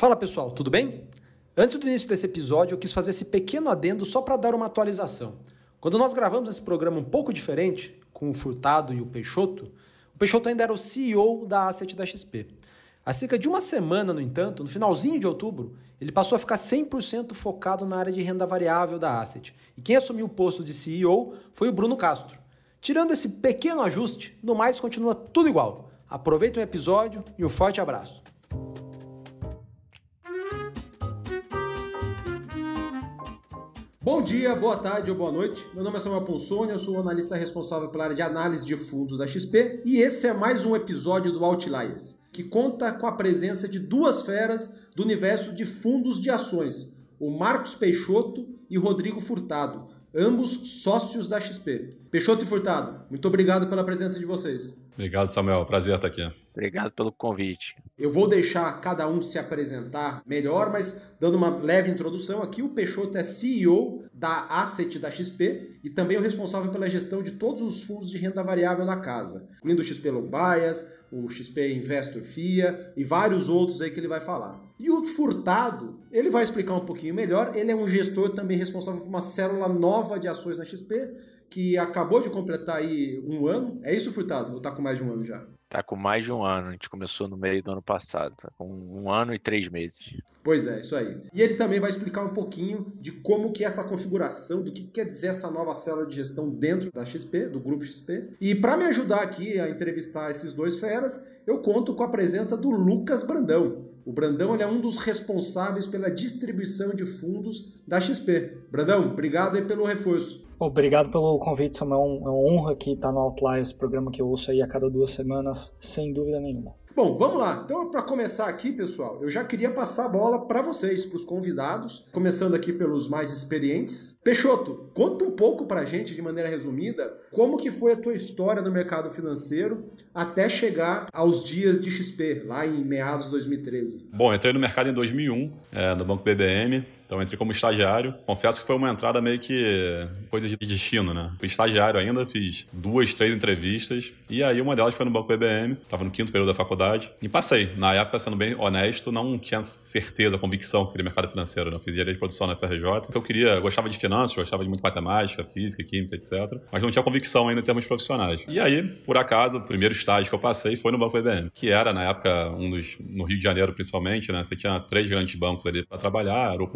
Fala pessoal, tudo bem? Antes do início desse episódio, eu quis fazer esse pequeno adendo só para dar uma atualização. Quando nós gravamos esse programa um pouco diferente, com o Furtado e o Peixoto, o Peixoto ainda era o CEO da Asset da XP. Há cerca de uma semana, no entanto, no finalzinho de outubro, ele passou a ficar 100% focado na área de renda variável da Asset. E quem assumiu o posto de CEO foi o Bruno Castro. Tirando esse pequeno ajuste, no mais continua tudo igual. Aproveita o episódio e um forte abraço. Bom dia, boa tarde ou boa noite. Meu nome é Samuel Ponsoni, eu sou o analista responsável pela área de análise de fundos da XP e esse é mais um episódio do Outliers, que conta com a presença de duas feras do universo de fundos de ações, o Marcos Peixoto e Rodrigo Furtado, ambos sócios da XP. Peixoto e Furtado, muito obrigado pela presença de vocês. Obrigado, Samuel. Prazer estar aqui. Obrigado pelo convite. Eu vou deixar cada um se apresentar melhor, mas dando uma leve introdução aqui, o Peixoto é CEO da Asset da XP e também o responsável pela gestão de todos os fundos de renda variável da casa, incluindo o XP Long Bias, o XP Investor FIA e vários outros aí que ele vai falar. E o Furtado, ele vai explicar um pouquinho melhor, ele é um gestor também responsável por uma célula nova de ações na XP, que acabou de completar aí um ano. É isso, Furtado? Ou tá com mais de um ano já? Tá com mais de um ano. A gente começou no meio do ano passado. Tá com um ano e três meses. Pois é, isso aí. E ele também vai explicar um pouquinho de como que é essa configuração, do que quer dizer essa nova célula de gestão dentro da XP, do grupo XP. E para me ajudar aqui a entrevistar esses dois feras, eu conto com a presença do Lucas Brandão. O Brandão ele é um dos responsáveis pela distribuição de fundos da XP. Brandão, obrigado aí pelo reforço. Obrigado pelo convite, Samuel. É uma honra que estar no Outliers, programa que eu ouço aí a cada duas semanas, sem dúvida nenhuma. Bom, vamos lá. Então, para começar aqui, pessoal, eu já queria passar a bola para vocês, para os convidados, começando aqui pelos mais experientes. Peixoto, conta um pouco para a gente, de maneira resumida, como que foi a tua história no mercado financeiro até chegar aos dias de XP, lá em meados de 2013. Bom, entrei no mercado em 2001, é, no Banco BBM, então entrei como estagiário. Confesso que foi uma entrada meio que coisa de destino, né? Fui estagiário ainda, fiz duas, três entrevistas. E aí uma delas foi no Banco BBM, estava no quinto período da faculdade. E passei. Na época, sendo bem honesto, não tinha certeza, convicção que mercado financeiro. Né? Eu fiz engenharia de produção na FRJ, porque eu queria, gostava de finanças, gostava de muito matemática, física, química, etc. Mas não tinha convicção ainda em termos profissionais. E aí, por acaso, o primeiro estágio que eu passei foi no Banco BBM, que era, na época, um dos, no Rio de Janeiro principalmente, né? Você tinha três grandes bancos ali para trabalhar, era o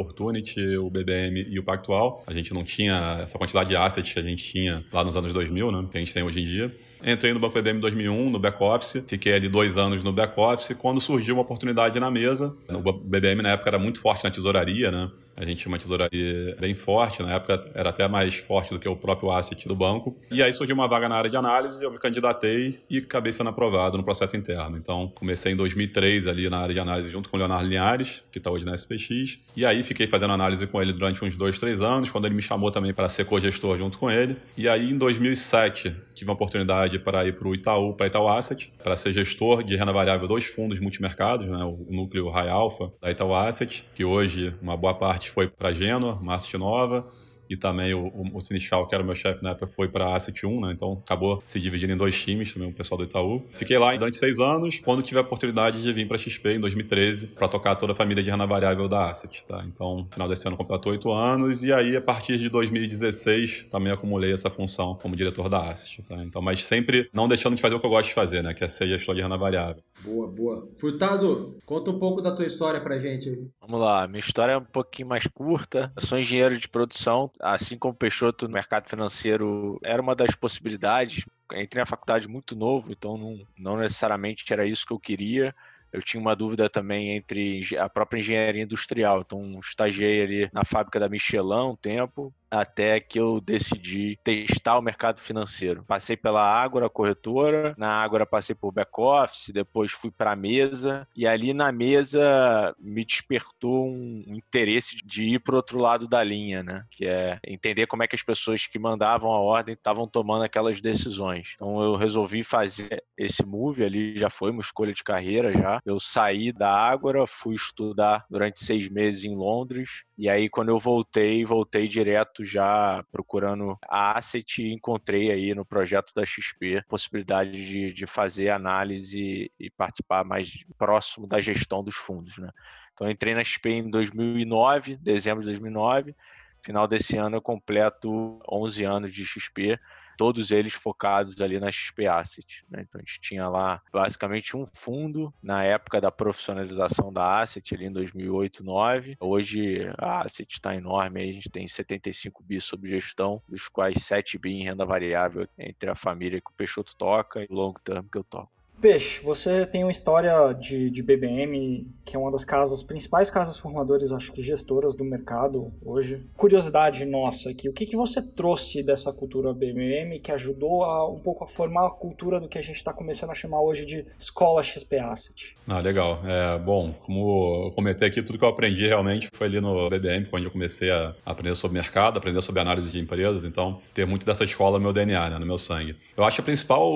O BBM e o Pactual. A gente não tinha essa quantidade de assets que a gente tinha lá nos anos 2000, né, que a gente tem hoje em dia. Entrei no Banco BBM em 2001, no back-office. Fiquei ali dois anos no back-office. Quando surgiu uma oportunidade na mesa, o BBM na época era muito forte na tesouraria, né? A gente tinha uma tesouraria bem forte, na época era até mais forte do que o próprio asset do banco. E aí surgiu uma vaga na área de análise, eu me candidatei e acabei sendo aprovado no processo interno. Então, comecei em 2003 ali na área de análise junto com o Leonardo Linhares, que está hoje na SPX. E aí fiquei fazendo análise com ele durante uns dois, três anos, quando ele me chamou também para ser co-gestor junto com ele. E aí, em 2007, tive uma oportunidade para ir para o Itaú, para Itaú Asset, para ser gestor de renda variável dos fundos multimercados, né, o núcleo High Alpha da Itaú Asset, que hoje uma boa parte foi para Genoa, uma asset nova, e também o, o, o Sinichal, que era o meu chefe na época, foi para Asset 1, né? Então acabou se dividindo em dois times, também o pessoal do Itaú. Fiquei lá durante seis anos, quando tive a oportunidade de vir para XP em 2013, para tocar toda a família de renda variável da Asset, tá? Então, no final desse ano completou oito anos, e aí a partir de 2016 também acumulei essa função como diretor da Asset, tá? Então, mas sempre não deixando de fazer o que eu gosto de fazer, né? Que é ser gestor de renda variável. Boa, boa. Furtado, conta um pouco da tua história pra gente. Vamos lá, minha história é um pouquinho mais curta. Eu sou engenheiro de produção, assim como Peixoto no mercado financeiro era uma das possibilidades. Entrei na faculdade muito novo, então não, não necessariamente era isso que eu queria eu tinha uma dúvida também entre a própria engenharia industrial. Então, estagiei ali na fábrica da Michelin um tempo, até que eu decidi testar o mercado financeiro. Passei pela Ágora corretora, na Ágora passei por back office, depois fui para a mesa e ali na mesa me despertou um interesse de ir para outro lado da linha, né? Que é entender como é que as pessoas que mandavam a ordem estavam tomando aquelas decisões. Então eu resolvi fazer esse move ali, já foi uma escolha de carreira já. Eu saí da Ágora, fui estudar durante seis meses em Londres e aí quando eu voltei, voltei direto já procurando a asset e encontrei aí no projeto da XP possibilidade de, de fazer análise e participar mais próximo da gestão dos fundos, né? Então, entrei na XP em 2009, dezembro de 2009. Final desse ano eu completo 11 anos de XP todos eles focados ali na XP Asset. Né? Então a gente tinha lá basicamente um fundo na época da profissionalização da Asset, ali em 2008, 2009. Hoje a Asset está enorme, a gente tem 75 bi sob gestão, dos quais 7 bi em renda variável entre a família que o Peixoto toca e o long term que eu toco. Peixe, você tem uma história de, de BBM, que é uma das casas, principais casas formadoras, acho que gestoras do mercado hoje. Curiosidade nossa aqui, o que, que você trouxe dessa cultura BBM que ajudou a, um pouco a formar a cultura do que a gente está começando a chamar hoje de escola XP Asset? Ah, legal. É, bom, como eu comentei aqui, tudo que eu aprendi realmente foi ali no BBM, onde eu comecei a aprender sobre mercado, aprender sobre análise de empresas, então ter muito dessa escola no meu DNA, né, no meu sangue. Eu acho que a principal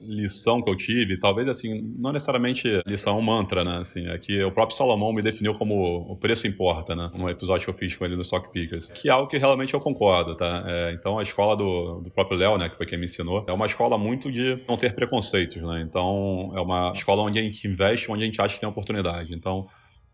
lição que eu tive talvez assim, não necessariamente lição mantra, né? Assim, é que o próprio Salomão me definiu como o preço importa, né? No episódio que eu fiz com ele no Stock Pickers, que é algo que realmente eu concordo, tá? É, então a escola do, do próprio Léo, né, que foi quem me ensinou, é uma escola muito de não ter preconceitos, né? Então é uma escola onde a gente investe, onde a gente acha que tem oportunidade. Então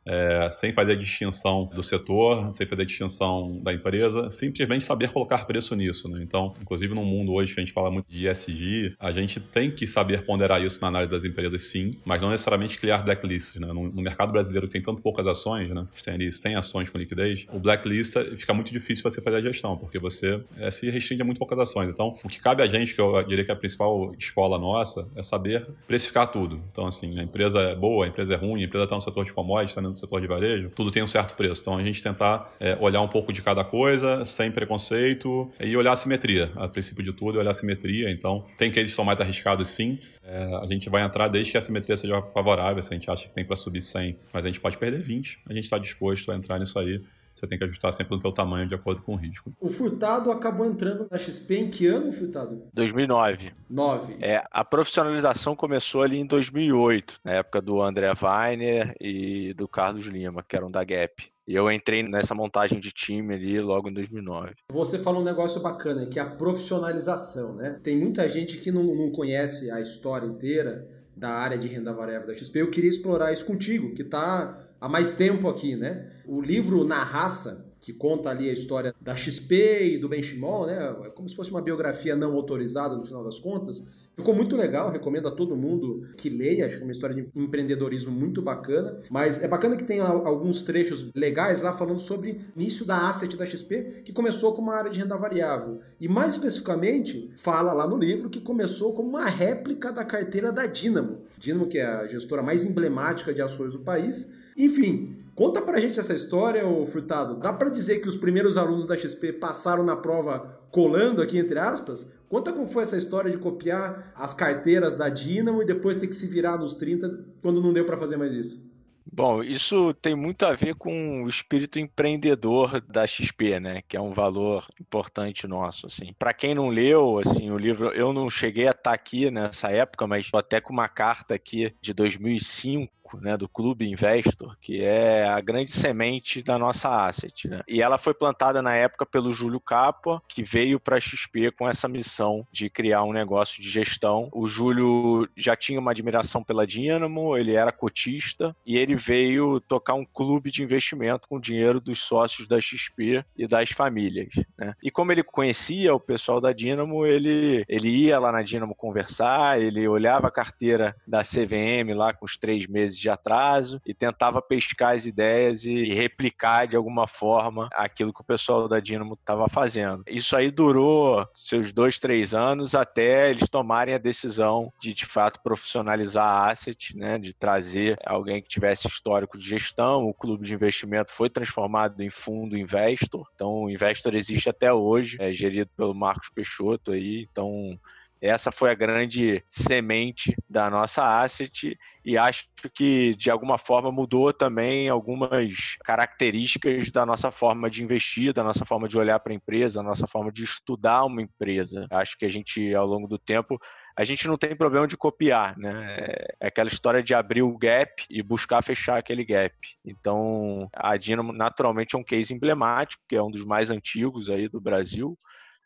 é, sem fazer distinção do setor, sem fazer distinção da empresa, simplesmente saber colocar preço nisso. Né? Então, inclusive no mundo hoje que a gente fala muito de ESG, a gente tem que saber ponderar isso na análise das empresas, sim, mas não necessariamente criar blacklists. Né? No, no, mercado brasileiro tem tanto poucas ações, né? a gente tem ali 100 ações com liquidez, o blacklist fica muito difícil você fazer a gestão, porque você é, se restringe a muito poucas ações. Então, o que cabe a gente, que eu diria que é a principal escola nossa, é saber precificar tudo. Então, assim, a empresa é boa, a empresa é ruim, a empresa está no setor de commodities, está no no setor de varejo, tudo tem um certo preço. Então a gente tentar é, olhar um pouco de cada coisa, sem preconceito, e olhar a simetria. A princípio de tudo, olhar a simetria. Então, tem cases que são mais arriscados, sim. É, a gente vai entrar desde que a simetria seja favorável. Se a gente acha que tem para subir 100, mas a gente pode perder 20, a gente está disposto a entrar nisso aí você tem que ajustar sempre o teu tamanho de acordo com o risco. O Furtado acabou entrando na XP em que ano, Furtado? 2009. 9. É, a profissionalização começou ali em 2008, na época do André Weiner e do Carlos Lima, que eram da Gap. E eu entrei nessa montagem de time ali logo em 2009. Você falou um negócio bacana, que é a profissionalização, né? Tem muita gente que não, não conhece a história inteira da área de renda variável da XP. Eu queria explorar isso contigo, que está há mais tempo aqui, né? O livro Na Raça, que conta ali a história da XP e do Benchimol, né? É como se fosse uma biografia não autorizada no final das contas. Ficou muito legal, recomendo a todo mundo que leia, acho que é uma história de empreendedorismo muito bacana. Mas é bacana que tem alguns trechos legais lá falando sobre o início da asset da XP, que começou com uma área de renda variável. E mais especificamente, fala lá no livro que começou como uma réplica da carteira da Dynamo. Dynamo, que é a gestora mais emblemática de ações do país, enfim, conta pra gente essa história, ô Furtado. Dá para dizer que os primeiros alunos da XP passaram na prova colando aqui, entre aspas? Conta como foi essa história de copiar as carteiras da Dynamo e depois ter que se virar nos 30 quando não deu para fazer mais isso. Bom, isso tem muito a ver com o espírito empreendedor da XP, né? Que é um valor importante nosso, assim. Para quem não leu, assim, o livro, eu não cheguei a estar tá aqui nessa época, mas até com uma carta aqui de 2005 né, do Clube Investor, que é a grande semente da nossa asset. Né? E ela foi plantada na época pelo Júlio Capa, que veio para a XP com essa missão de criar um negócio de gestão. O Júlio já tinha uma admiração pela Dynamo, ele era cotista e ele veio tocar um clube de investimento com dinheiro dos sócios da XP e das famílias. Né? E como ele conhecia o pessoal da Dynamo, ele, ele ia lá na Dynamo conversar, ele olhava a carteira da CVM lá com os três meses de atraso e tentava pescar as ideias e replicar de alguma forma aquilo que o pessoal da Dynamo estava fazendo. Isso aí durou seus dois, três anos até eles tomarem a decisão de de fato profissionalizar a asset, né, de trazer alguém que tivesse histórico de gestão. O clube de investimento foi transformado em fundo investor, então o investor existe até hoje, é gerido pelo Marcos Peixoto aí, então essa foi a grande semente da nossa asset e acho que de alguma forma mudou também algumas características da nossa forma de investir, da nossa forma de olhar para a empresa, da nossa forma de estudar uma empresa. Acho que a gente, ao longo do tempo, a gente não tem problema de copiar, né? É aquela história de abrir o gap e buscar fechar aquele gap. Então, a Dinamo naturalmente é um case emblemático, que é um dos mais antigos aí do Brasil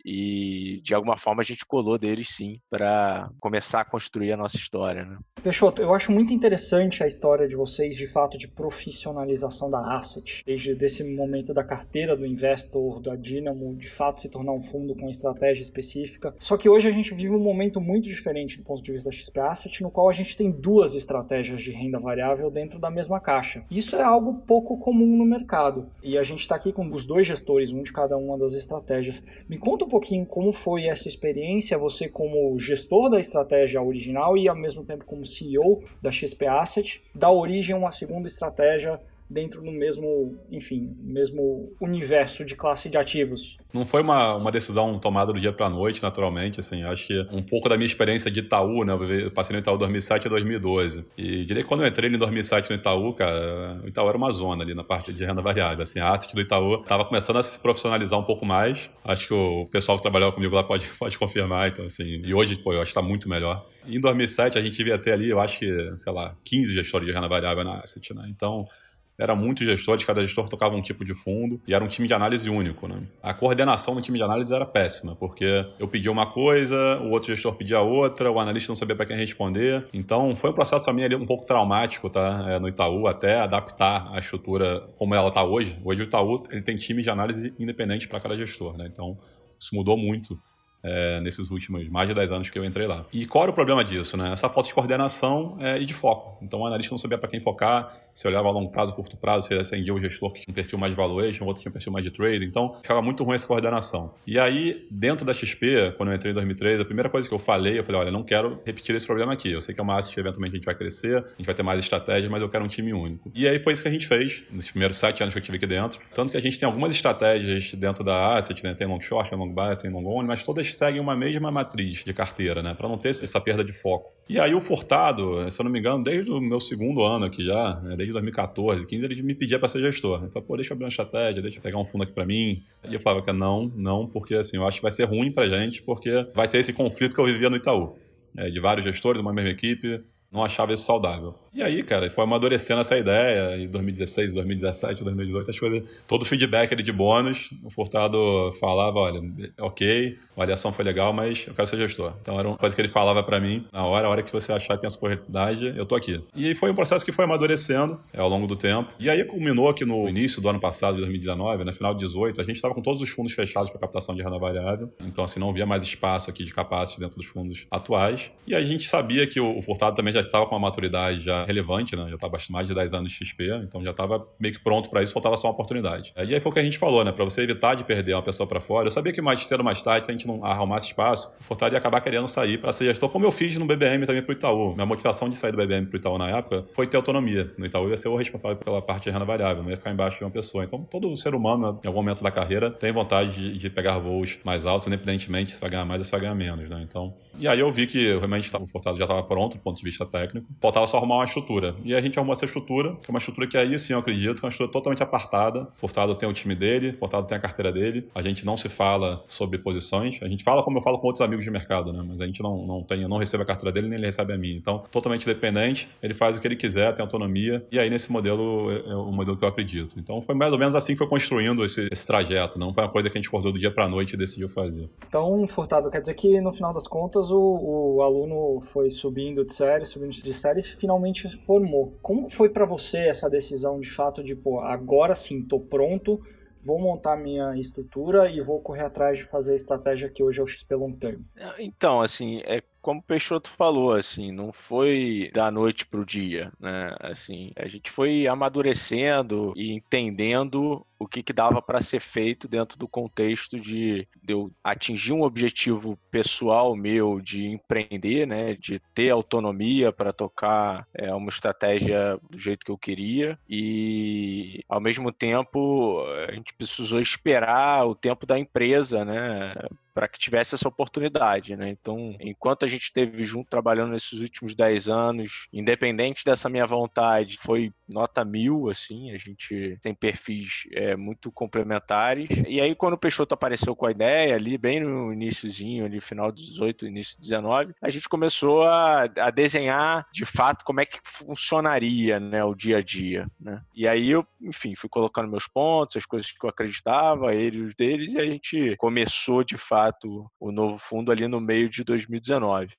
e de alguma forma a gente colou deles sim para começar a construir a nossa história. Né? Peixoto, eu acho muito interessante a história de vocês de fato de profissionalização da asset, desde desse momento da carteira do investor, da Dynamo, de fato se tornar um fundo com estratégia específica. Só que hoje a gente vive um momento muito diferente do ponto de vista da XP Asset, no qual a gente tem duas estratégias de renda variável dentro da mesma caixa. Isso é algo pouco comum no mercado. E a gente está aqui com os dois gestores, um de cada uma das estratégias. Me conta um pouquinho como foi essa experiência, você como gestor da estratégia original e ao mesmo tempo como CEO da XP Asset, dar origem a uma segunda estratégia dentro do mesmo, enfim, mesmo universo de classe de ativos. Não foi uma, uma decisão tomada do dia para a noite, naturalmente, assim, acho que um pouco da minha experiência de Itaú, né, eu passei no Itaú 2007 a 2012, e diria que quando eu entrei em 2007 no Itaú, cara, o Itaú era uma zona ali na parte de renda variável, assim, a asset do Itaú estava começando a se profissionalizar um pouco mais, acho que o pessoal que trabalhava comigo lá pode, pode confirmar, então, assim, e hoje, pô, eu acho que está muito melhor. Em 2007 a gente devia ter ali, eu acho que, sei lá, 15 gestores de renda variável na asset, né, então era muito gestores, cada gestor tocava um tipo de fundo e era um time de análise único. Né? A coordenação no time de análise era péssima, porque eu pedia uma coisa, o outro gestor pedia outra, o analista não sabia para quem responder. Então foi um processo também ali um pouco traumático tá? É, no Itaú, até adaptar a estrutura como ela está hoje. Hoje o Itaú ele tem time de análise independente para cada gestor. Né? Então isso mudou muito é, nesses últimos mais de 10 anos que eu entrei lá. E qual era o problema disso? Né? Essa falta de coordenação é, e de foco. Então o analista não sabia para quem focar, se olhava a longo prazo, curto prazo, se acendia o gestor que tinha um perfil mais de valuation, outro tinha um perfil mais de trade. Então ficava muito ruim essa coordenação. E aí, dentro da XP, quando eu entrei em 2003, a primeira coisa que eu falei, eu falei, olha, não quero repetir esse problema aqui. Eu sei que é uma asset, eventualmente a gente vai crescer, a gente vai ter mais estratégias, mas eu quero um time único. E aí foi isso que a gente fez nos primeiros sete anos que eu estive aqui dentro. Tanto que a gente tem algumas estratégias dentro da asset, né? Tem long short, tem long bias, tem long only, mas todas seguem uma mesma matriz de carteira, né? Para não ter essa perda de foco. E aí o Furtado, se eu não me engano, desde o meu segundo ano aqui já, né? desde 2014, 15, ele me pedia para ser gestor. Ele falou, pô, deixa eu abrir uma estratégia, deixa eu pegar um fundo aqui para mim. E eu falava que não, não, porque assim, eu acho que vai ser ruim pra gente, porque vai ter esse conflito que eu vivia no Itaú. É, de vários gestores, uma mesma equipe, não achava isso saudável. E aí, cara, foi amadurecendo essa ideia em 2016, 2017, 2018, as coisas, todo o feedback ali de bônus, o Furtado falava, olha, ok, a avaliação foi legal, mas eu quero ser gestor. Então era uma coisa que ele falava para mim, na hora, a hora que você achar que tem essa corretidade, eu tô aqui. E aí foi um processo que foi amadurecendo é, ao longo do tempo. E aí culminou que no início do ano passado, de 2019, no final de 18, a gente estava com todos os fundos fechados para captação de renda variável. Então, assim, não havia mais espaço aqui de capacity dentro dos fundos atuais. E a gente sabia que o Furtado também já estava com uma maturidade já relevante, né? Já estava mais de 10 anos de XP, então já estava meio que pronto para isso, faltava só uma oportunidade. E aí foi o que a gente falou, né? Para você evitar de perder uma pessoa para fora. Eu sabia que mais cedo ou mais tarde, se a gente não arrumasse espaço, o Furtado ia acabar querendo sair para ser gestor, como eu fiz no BBM também para o Itaú. Minha motivação de sair do BBM para o Itaú na época foi ter autonomia. No Itaú eu ia ser o responsável pela parte de renda variável, não ia ficar embaixo de uma pessoa. Então todo ser humano, em algum momento da carreira, tem vontade de, de pegar voos mais altos, independentemente se vai ganhar mais ou se vai ganhar menos, né? Então, e aí eu vi que realmente o Furtado já estava pronto do ponto de vista técnico, faltava só arrumar uma estrutura. E a gente arrumou essa estrutura, que é uma estrutura que aí sim eu acredito, é uma estrutura totalmente apartada. Furtado tem o time dele, Furtado tem a carteira dele. A gente não se fala sobre posições. A gente fala como eu falo com outros amigos de mercado, né? Mas a gente não, não tem, eu não recebo a carteira dele, nem ele recebe a minha. Então, totalmente dependente, ele faz o que ele quiser, tem autonomia. E aí, nesse modelo, é, é o modelo que eu acredito. Então, foi mais ou menos assim que foi construindo esse, esse trajeto. Não foi uma coisa que a gente acordou do dia para noite e decidiu fazer. Então, Furtado, quer dizer que no final das contas o, o aluno foi subindo de série, subindo de série e finalmente formou. Como foi para você essa decisão de fato de, pô, agora sim, tô pronto, vou montar minha estrutura e vou correr atrás de fazer a estratégia que hoje é o XP Long Term? Então, assim, é como o Peixoto falou, assim, não foi da noite para o dia, né? Assim, a gente foi amadurecendo e entendendo o que, que dava para ser feito dentro do contexto de, de, eu atingir um objetivo pessoal meu de empreender, né, de ter autonomia para tocar é, uma estratégia do jeito que eu queria e ao mesmo tempo a gente precisou esperar o tempo da empresa, né, para que tivesse essa oportunidade, né? Então, enquanto a gente esteve junto trabalhando nesses últimos 10 anos, independente dessa minha vontade, foi nota mil, assim, a gente tem perfis é, é, muito complementares. E aí, quando o Peixoto apareceu com a ideia, ali bem no iníciozinho, ali final de 18, início de 19, a gente começou a, a desenhar de fato como é que funcionaria né, o dia a dia. Né? E aí eu, enfim, fui colocando meus pontos, as coisas que eu acreditava, ele e os deles, e a gente começou de fato o novo fundo ali no meio de 2019.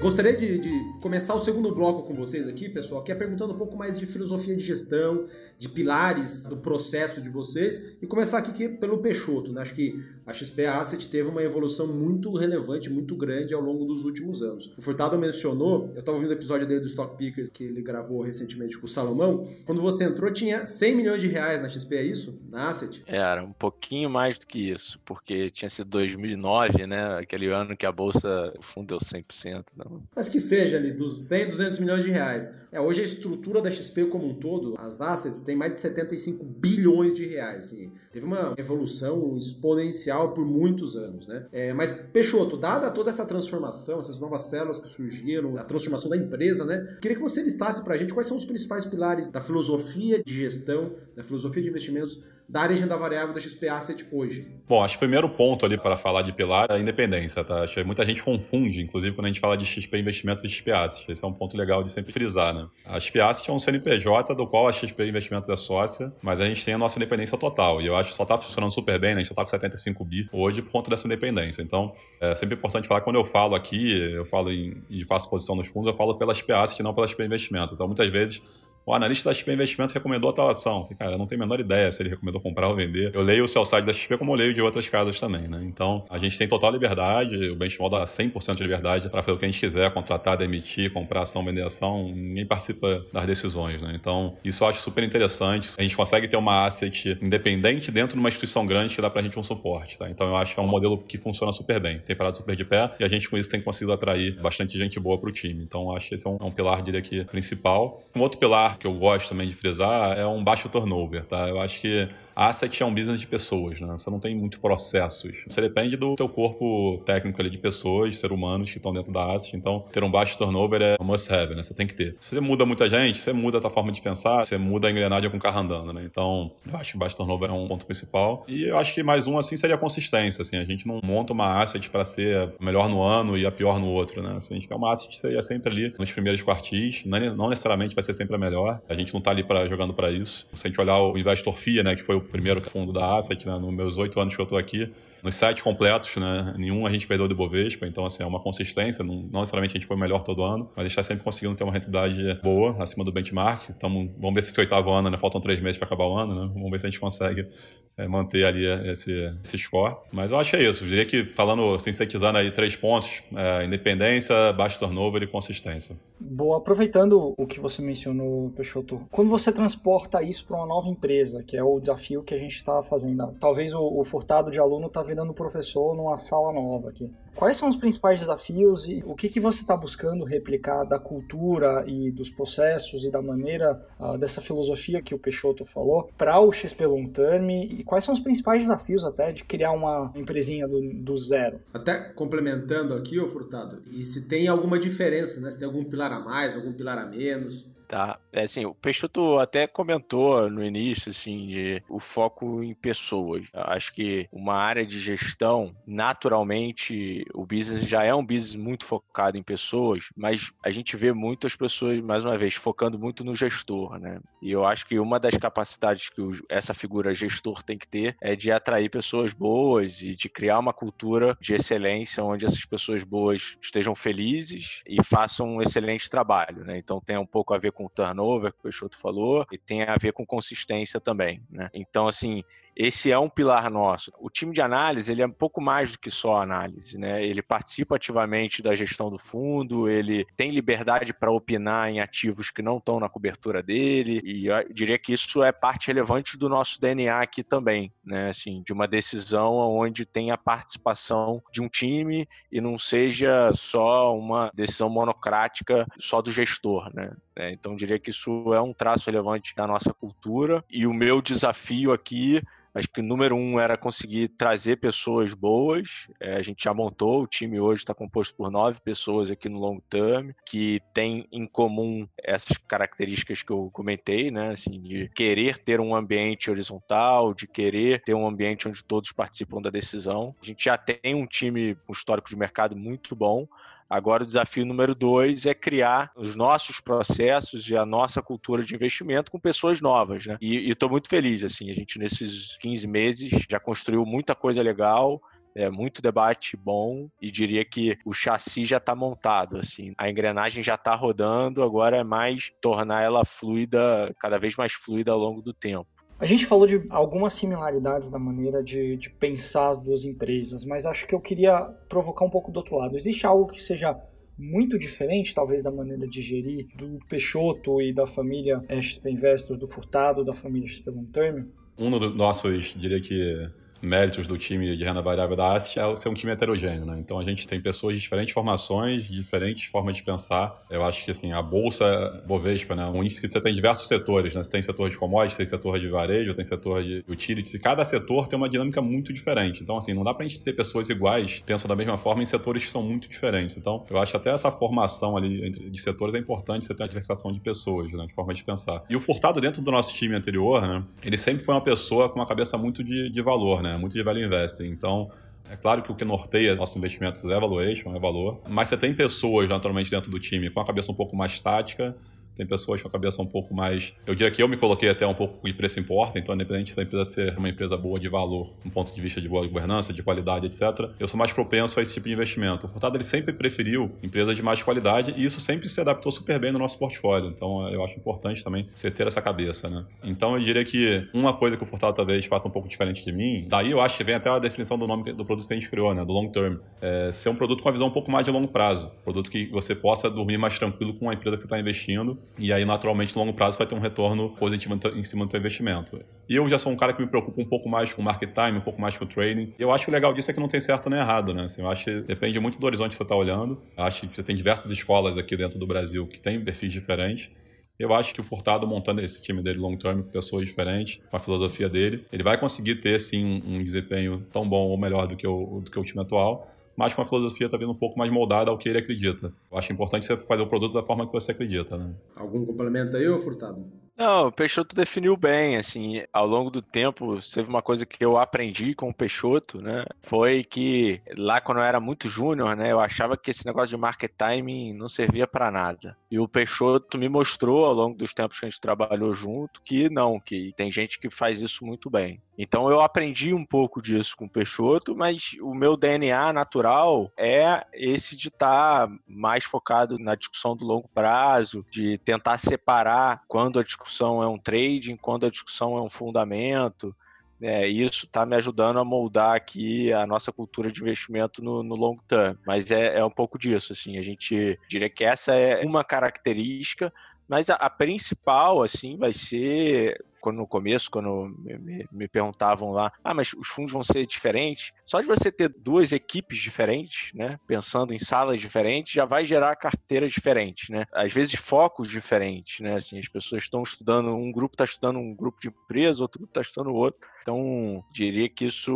Gostaria de, de, começar o segundo bloco com vocês aqui, pessoal, que é perguntando um pouco mais de filosofia de gestão, de pilares do processo de vocês, e começar aqui pelo Peixoto. Né? Acho que a XP Asset teve uma evolução muito relevante, muito grande ao longo dos últimos anos. O Furtado mencionou, eu estava ouvindo o episódio dele do Stock Pickers que ele gravou recentemente com o Salomão, quando você entrou tinha 100 milhões de reais na XP, é isso? Na Asset? Era, um pouquinho mais do que isso, porque tinha sido 2009, né? Aquele ano que a bolsa fundeu 100%. Não. Mas que seja ali, 100, 200 milhões de reais. É, hoje a estrutura da XP como um todo, as assets, tem mais de 75 bilhões de reais. Assim. Teve uma evolução exponencial por muitos anos, né? É, mas, Peixoto, dada toda essa transformação, essas novas células que surgiram, a transformação da empresa, né? Queria que você listasse pra gente quais são os principais pilares da filosofia de gestão, da filosofia de investimentos da renda variável da XP Asset hoje? Bom, acho que o primeiro ponto ali para falar de pilar é a independência, tá? Acho que muita gente confunde, inclusive quando a gente fala de XP Investimentos e XP Asset. Esse é um ponto legal de sempre frisar, né? A XP Asset é um CNPJ do qual a XP Investimentos é sócia, mas a gente tem a nossa independência total. E eu acho que só está funcionando super bem, né? A gente já está com 75 bi hoje por conta dessa independência. Então, é sempre importante falar, quando eu falo aqui, eu falo em, e faço posição nos fundos, eu falo pela XP Asset, não pela XP Investimentos. Então, muitas vezes o analista da XP Investimentos recomendou a tal ação. Cara, eu não tenho a menor ideia se ele recomendou comprar ou vender. Eu leio o seu site da XP como eu leio de outras casas também, né? Então, a gente tem total liberdade, o benchmark dá 100% de liberdade para fazer o que a gente quiser, contratar, demitir, comprar ação, vender ação, ninguém participa das decisões, né? Então, isso eu acho super interessante. A gente consegue ter uma asset independente dentro de uma instituição grande que dá pra gente um suporte, tá? Então, eu acho que é um modelo que funciona super bem, tem parado super de pé e a gente com isso tem conseguido atrair bastante gente boa pro time. Então, acho que esse é um, é um pilar, diria aqui, principal. Um outro pilar que eu gosto também de frisar é um baixo turnover, tá? Eu acho que asset é um business de pessoas, né? Você não tem muito processos. Você depende do teu corpo técnico ali de pessoas, ser humanos que estão dentro da asset. Então, ter um baixo turnover é must have, né? Você tem que ter. Se você muda muita gente, você muda a tua forma de pensar, você muda a engrenagem com o carro andando, né? Então, eu acho que baixo turnover é um ponto principal. E eu acho que mais um, assim, seria a consistência, assim. A gente não monta uma asset para ser melhor no ano e a pior no outro, né? Assim, a gente quer uma asset que seja sempre ali nos primeiros quartis. Não necessariamente vai ser sempre a melhor. A gente não tá ali pra, jogando para isso. Se a gente olhar o Investor FIA, né? Que foi o primeiro fundo da Asset, né, nos meus oito anos que eu estou aqui, nos sete completos, né? Nenhum a gente perdeu do Bovespa, então assim, é uma consistência, não, não necessariamente a gente foi melhor todo ano, mas a gente está sempre conseguindo ter uma rentabilidade boa, acima do benchmark. Então, vamos ver se esse oitavo ano, né? Faltam três meses para acabar o ano, né? Vamos ver se a gente consegue é, manter ali esse, esse score. Mas eu acho que é isso. Eu diria que, falando, sintetizando aí três pontos, é, independência, baixo turnover e consistência. Bom, aproveitando o que você mencionou, Peixoto, quando você transporta isso para uma nova empresa, que é o desafio que a gente está fazendo, talvez o, o furtado de aluno está virando professor numa sala nova aqui. Quais são os principais desafios e o que, que você está buscando replicar da cultura e dos processos e da maneira uh, dessa filosofia que o Peixoto falou para o XP Long Term e quais são os principais desafios até de criar uma empresinha do, do zero? Até complementando aqui, ô Furtado, e se tem alguma diferença, né? Se tem algum pilar a mais, algum pilar a menos? Tá. É assim, o Peixoto até comentou no início, assim, de o foco em pessoas. Acho que uma área de gestão, naturalmente, o business já é um business muito focado em pessoas, mas a gente vê muitas pessoas, mais uma vez, focando muito no gestor, né? E eu acho que uma das capacidades que essa figura gestor tem que ter é de atrair pessoas boas e de criar uma cultura de excelência onde essas pessoas boas estejam felizes e façam um excelente trabalho, né? Então tem um pouco a ver com com o turnover que o Peixoto falou e tem a ver com consistência também, né? Então, assim, esse é um pilar nosso. O time de análise ele é um pouco mais do que só análise, né? Ele participa ativamente da gestão do fundo, ele tem liberdade para opinar em ativos que não estão na cobertura dele e eu diria que isso é parte relevante do nosso DNA aqui também, né? Assim, de uma decisão onde tem a participação de um time e não seja só uma decisão monocrática só do gestor, né? Então diria que isso é um traço relevante da nossa cultura e o meu desafio aqui Acho que o número um era conseguir trazer pessoas boas. É, a gente já montou, o time hoje está composto por nove pessoas aqui no long term, que tem em comum essas características que eu comentei, né? Assim, de querer ter um ambiente horizontal, de querer ter um ambiente onde todos participam da decisão. A gente já tem um time com histórico de mercado muito bom. Agora, o desafio número dois é criar os nossos processos e a nossa cultura de investimento com pessoas novas, né? E estou muito feliz, assim, a gente nesses 15 meses já construiu muita coisa legal, é muito debate bom e diria que o chassi já está montado, assim, a engrenagem já está rodando, agora é mais tornar ela fluida, cada vez mais fluida ao longo do tempo. A gente falou de algumas similaridades da maneira de, de, pensar as duas empresas, mas acho que eu queria provocar um pouco do outro lado. Existe algo que seja muito diferente, talvez, da maneira de gerir do Peixoto e da família XP Investors, do Furtado, da família XP Long Term? Um dos nossos, diria que méritos do time de renda variável da Asset é ser um time heterogêneo, né? Então a gente tem pessoas de diferentes formações, diferentes formas de pensar. Eu acho que assim, a bolsa Bovespa, né, um índice que você tem diversos setores, né? Você tem setor de commodities, tem setor de varejo, tem setor de utilities, e cada setor tem uma dinâmica muito diferente. Então assim, não dá pra gente ter pessoas iguais, pensam da mesma forma em setores que são muito diferentes. Então, eu acho até essa formação ali de setores é importante, você ter uma diversificação de pessoas, né, de forma de pensar. E o Furtado dentro do nosso time anterior, né, ele sempre foi uma pessoa com uma cabeça muito de, de valor, né? Né? Muito de value investing. Então, é claro que o que norteia nossos investimentos é valuation, é valor, mas você tem pessoas naturalmente dentro do time com a cabeça um pouco mais tática tem pessoas com a cabeça um pouco mais. Eu diria que eu me coloquei até um pouco e preço importa, então, independente da empresa ser uma empresa boa de valor, um ponto de vista de boa governança, de qualidade, etc., eu sou mais propenso a esse tipo de investimento. O Furtado ele sempre preferiu empresas de mais qualidade e isso sempre se adaptou super bem no nosso portfólio. Então, eu acho importante também você ter essa cabeça, né? Então, eu diria que uma coisa que o Furtado talvez faça um pouco diferente de mim, daí eu acho que vem até a definição do nome do produto que a gente criou, né? Do long term. É ser um produto com uma visão um pouco mais de longo prazo. Produto que você possa dormir mais tranquilo com a empresa que você está investindo e aí, naturalmente, no longo prazo vai ter um retorno positivo em cima do seu investimento. E eu já sou um cara que me preocupa um pouco mais com market time, um pouco mais com trading. E eu acho que o legal disso é que não tem certo nem errado, né? Assim, eu acho que depende muito do horizonte que você está olhando. Eu acho que você tem diversas escolas aqui dentro do Brasil que têm perfis diferentes. Eu acho que o Furtado, montando esse time dele long term com pessoas diferentes, com a filosofia dele, ele vai conseguir ter, sim, um desempenho tão bom ou melhor do que o, do que o time atual mas com a filosofia está vindo um pouco mais moldada ao que ele acredita. Eu acho importante você fazer o produto da forma que você acredita, né? Algum complemento aí, ô Furtado? Não, o Peixoto definiu bem, assim, ao longo do tempo, teve uma coisa que eu aprendi com o Peixoto, né, foi que lá quando eu era muito júnior, né, eu achava que esse negócio de market timing não servia para nada. E o Peixoto me mostrou ao longo dos tempos que a gente trabalhou junto que não, que tem gente que faz isso muito bem. Então eu aprendi um pouco disso com o Peixoto, mas o meu DNA natural é esse de estar tá mais focado na discussão do longo prazo, de tentar separar quando a discussão é um trading, quando a discussão é um fundamento. É, isso está me ajudando a moldar aqui a nossa cultura de investimento no, no long term. Mas é, é um pouco disso, assim, a gente diria que essa é uma característica, mas a, a, principal, assim, vai ser quando no começo, quando me, me, perguntavam lá, ah, mas os fundos vão ser diferentes. Só de você ter duas equipes diferentes, né, pensando em salas diferentes, já vai gerar carteiras diferentes, né? Às vezes focos diferentes, né? Assim, as pessoas estão estudando, um grupo está estudando um grupo de empresa, outro grupo está estudando outro. Então, diria que isso,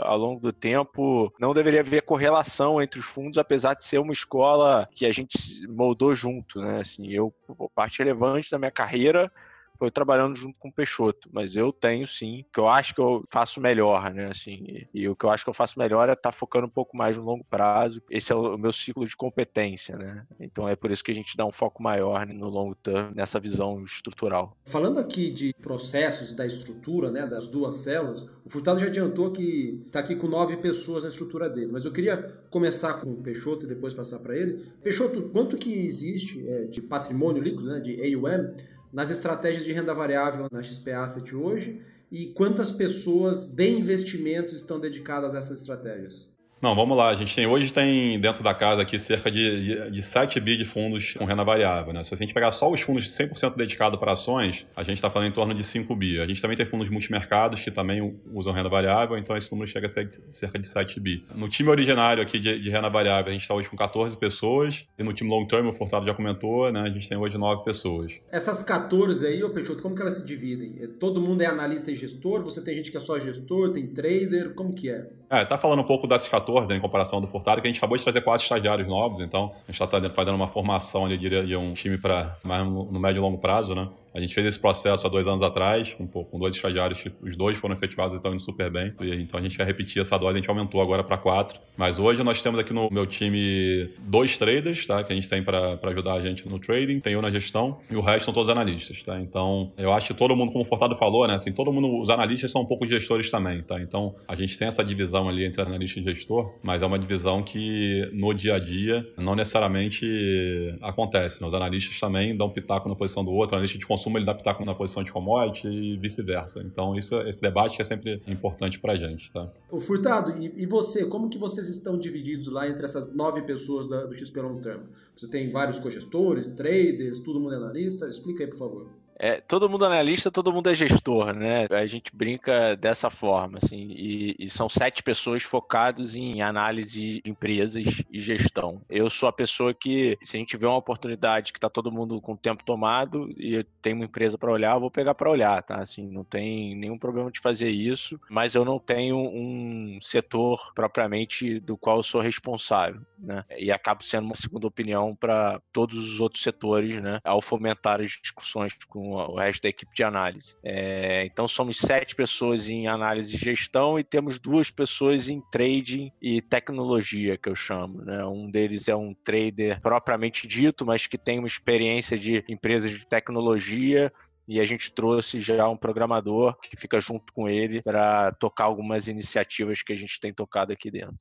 ao longo do tempo, não deveria haver correlação entre os fundos, apesar de ser uma escola que a gente moldou junto, né? Assim, eu, parte relevante da minha carreira foi trabalhando junto com o Peixoto, mas eu tenho sim, que eu acho que eu faço melhor, né? Assim, e, e o que eu acho que eu faço melhor é estar tá focando um pouco mais no longo prazo. Esse é o, o, meu ciclo de competência, né? Então é por isso que a gente dá um foco maior né, no longo termo, nessa visão estrutural. Falando aqui de processos da estrutura, né, das duas células, o Furtado já adiantou que está aqui com nove pessoas na estrutura dele, mas eu queria começar com o Peixoto e depois passar para ele. Peixoto, quanto que existe é, de patrimônio líquido, né, de AUM, nas estratégias de renda variável na XP Asset hoje e quantas pessoas de investimentos estão dedicadas a essas estratégias? Não, vamos lá. A gente tem hoje tem dentro da casa aqui cerca de, de, de 7 bi de fundos com renda variável. Né? Se a gente pegar só os fundos 100% dedicados para ações, a gente está falando em torno de 5 bi. A gente também tem fundos multimercados que também usam renda variável, então esse número chega a ser cerca de 7 bi. No time originário aqui de, de renda variável, a gente está hoje com 14 pessoas. E no time long term, o Furtado já comentou, né? a gente tem hoje 9 pessoas. Essas 14 aí, ô Peixoto, como que elas se dividem? É, todo mundo é analista e gestor? Você tem gente que é só gestor, tem trader? Como que é? É, tá falando um pouco dessas 14, né, em comparação do Furtado, que a gente acabou de trazer quatro estagiários novos, então a gente está fazendo uma formação ali, de um time para mais no médio e longo prazo, né? A gente fez esse processo há dois anos atrás, com, com dois estagiários, os dois foram efetivados e estão indo super bem. E, então a gente quer repetir essa dose, a gente aumentou agora para quatro. Mas hoje nós temos aqui no meu time dois traders, tá? Que a gente tem para ajudar a gente no trading, tem eu na gestão e o resto são todos analistas, tá? Então eu acho que todo mundo, como o Fortado falou, né? Assim, todo mundo, os analistas são um pouco gestores também, tá? Então a gente tem essa divisão ali entre analista e gestor, mas é uma divisão que no dia a dia não necessariamente acontece. Né? Os analistas também dão pitaco na posição do outro, analista de consumo ele dá pitaco na posição de commodity e vice-versa. Então, isso, esse debate é sempre importante para a gente. Tá? O Furtado, e, e, você, como que vocês estão divididos lá entre essas nove pessoas da, do XP Long Term? Você tem vários cogestores, traders, todo mundo é analista? Explica aí, por favor. É, todo mundo analista, todo mundo é gestor, né? A gente brinca dessa forma, assim, e, e, são sete pessoas focadas em análise de empresas e gestão. Eu sou a pessoa que, se a gente vê uma oportunidade que está todo mundo com o tempo tomado e tem uma empresa para olhar, eu vou pegar para olhar, tá? Assim, não tem nenhum problema de fazer isso, mas eu não tenho um setor propriamente do qual eu sou responsável, né? E acabo sendo uma segunda opinião para todos os outros setores, né? Ao fomentar as discussões com o resto da equipe de análise. É, então somos sete pessoas em análise e gestão e temos duas pessoas em trading e tecnologia, que eu chamo. Né? Um deles é um trader propriamente dito, mas que tem uma experiência de empresas de tecnologia e a gente trouxe já um programador que fica junto com ele para tocar algumas iniciativas que a gente tem tocado aqui dentro.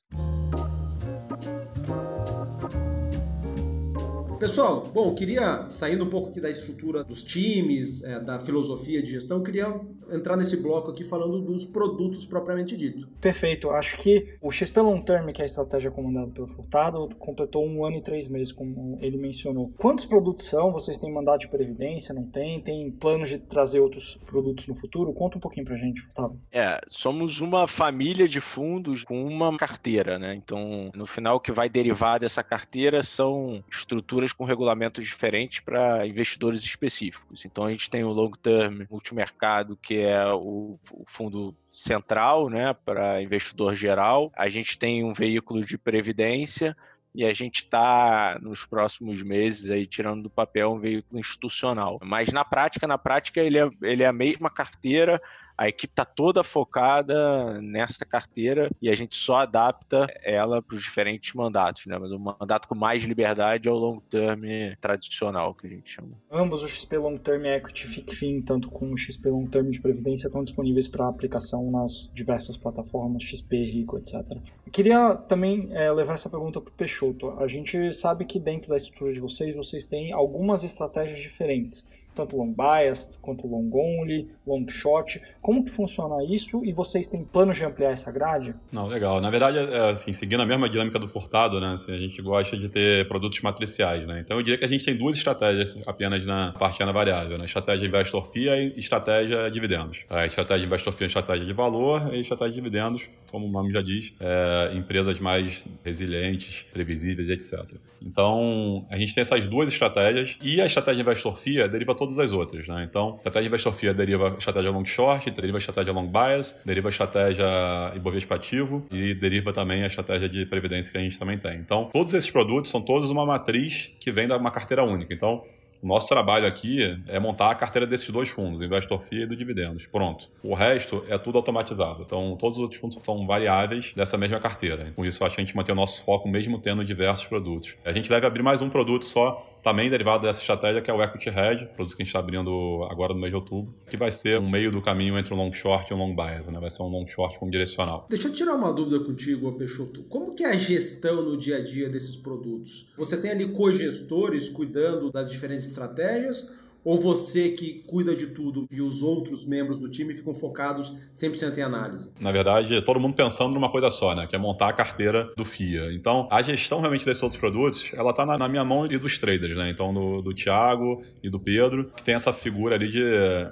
Pessoal, bom, queria, saindo um pouco aqui da estrutura dos times, é, da filosofia de gestão, queria entrar nesse bloco aqui falando dos produtos propriamente dito. Perfeito. Acho que o XP Long Term, que é a estratégia comandada pelo Furtado, completou um ano e três meses, como ele mencionou. Quantos produtos são? Vocês têm mandato de previdência? Não tem? Tem planos de trazer outros produtos no futuro? Conta um pouquinho pra gente, Furtado. É, somos uma família de fundos com uma carteira, né? Então, no final, o que vai derivar dessa carteira são estruturas com regulamentos diferentes para investidores específicos. Então a gente tem o long term multimercado, que é o, o fundo central, né, para investidor geral. A gente tem um veículo de previdência e a gente está nos próximos meses aí tirando do papel um veículo institucional. Mas na prática, na prática ele é, ele é a mesma carteira, a equipe está toda focada nessa carteira e a gente só adapta ela para os diferentes mandatos, né? Mas o mandato com mais liberdade é o long term tradicional, que a gente chama. Ambos o XP Long Term Equity FICFIN, tanto com o XP Long Term de Previdência, estão disponíveis para aplicação nas diversas plataformas, XP, Rico, etc. Eu queria também é, levar essa pergunta para o Peixoto. A gente sabe que dentro da estrutura de vocês, vocês têm algumas estratégias diferentes tanto long bias quanto long only, long short. Como que funciona isso e vocês têm planos de ampliar essa grade? Não, legal. Na verdade, é, assim, seguindo a mesma dinâmica do Furtado, né, assim, a gente gosta de ter produtos matriciais, né? Então eu diria que a gente tem duas estratégias apenas na parte renda variável, né? Estratégia investor FIA e estratégia dividendos. A estratégia investor FIA é estratégia de valor e estratégia de dividendos, como o nome já diz, é, empresas mais resilientes, previsíveis, etc. Então, a gente tem essas duas estratégias e a estratégia investor FIA deriva todas as outras, né? Então, estratégia investor FIA deriva estratégia long short, deriva estratégia long bias, deriva estratégia Ibovespa ativo e deriva também a estratégia de previdência que a gente também tem. Então, todos esses produtos são todos uma matriz que vem de uma carteira única. Então, nosso trabalho aqui é montar a carteira desses dois fundos, Investor FIA e do Dividendos. Pronto. O resto é tudo automatizado. Então, todos os outros fundos são variáveis dessa mesma carteira. Com isso, acho que a gente mantém o nosso foco mesmo tendo diversos produtos. A gente deve abrir mais um produto só também derivado dessa estratégia, que é o Equity Hedge, produto que a gente está abrindo agora no mês de outubro, que vai ser um meio do caminho entre um long short e um long bias, né? Vai ser um long short com direcional. Deixa eu tirar uma dúvida contigo, Peixoto. Como que é a gestão no dia a dia desses produtos? Você tem ali cogestores cuidando das diferentes estratégias Ou você que cuida de tudo e os outros membros do time ficam focados 100% em análise? Na verdade, todo mundo pensando numa coisa só, né? Que é montar a carteira do FIA. Então, a gestão realmente desses outros produtos, ela tá na, na minha mão e dos traders, né? Então, do, do Thiago e do Pedro, que tem essa figura ali de,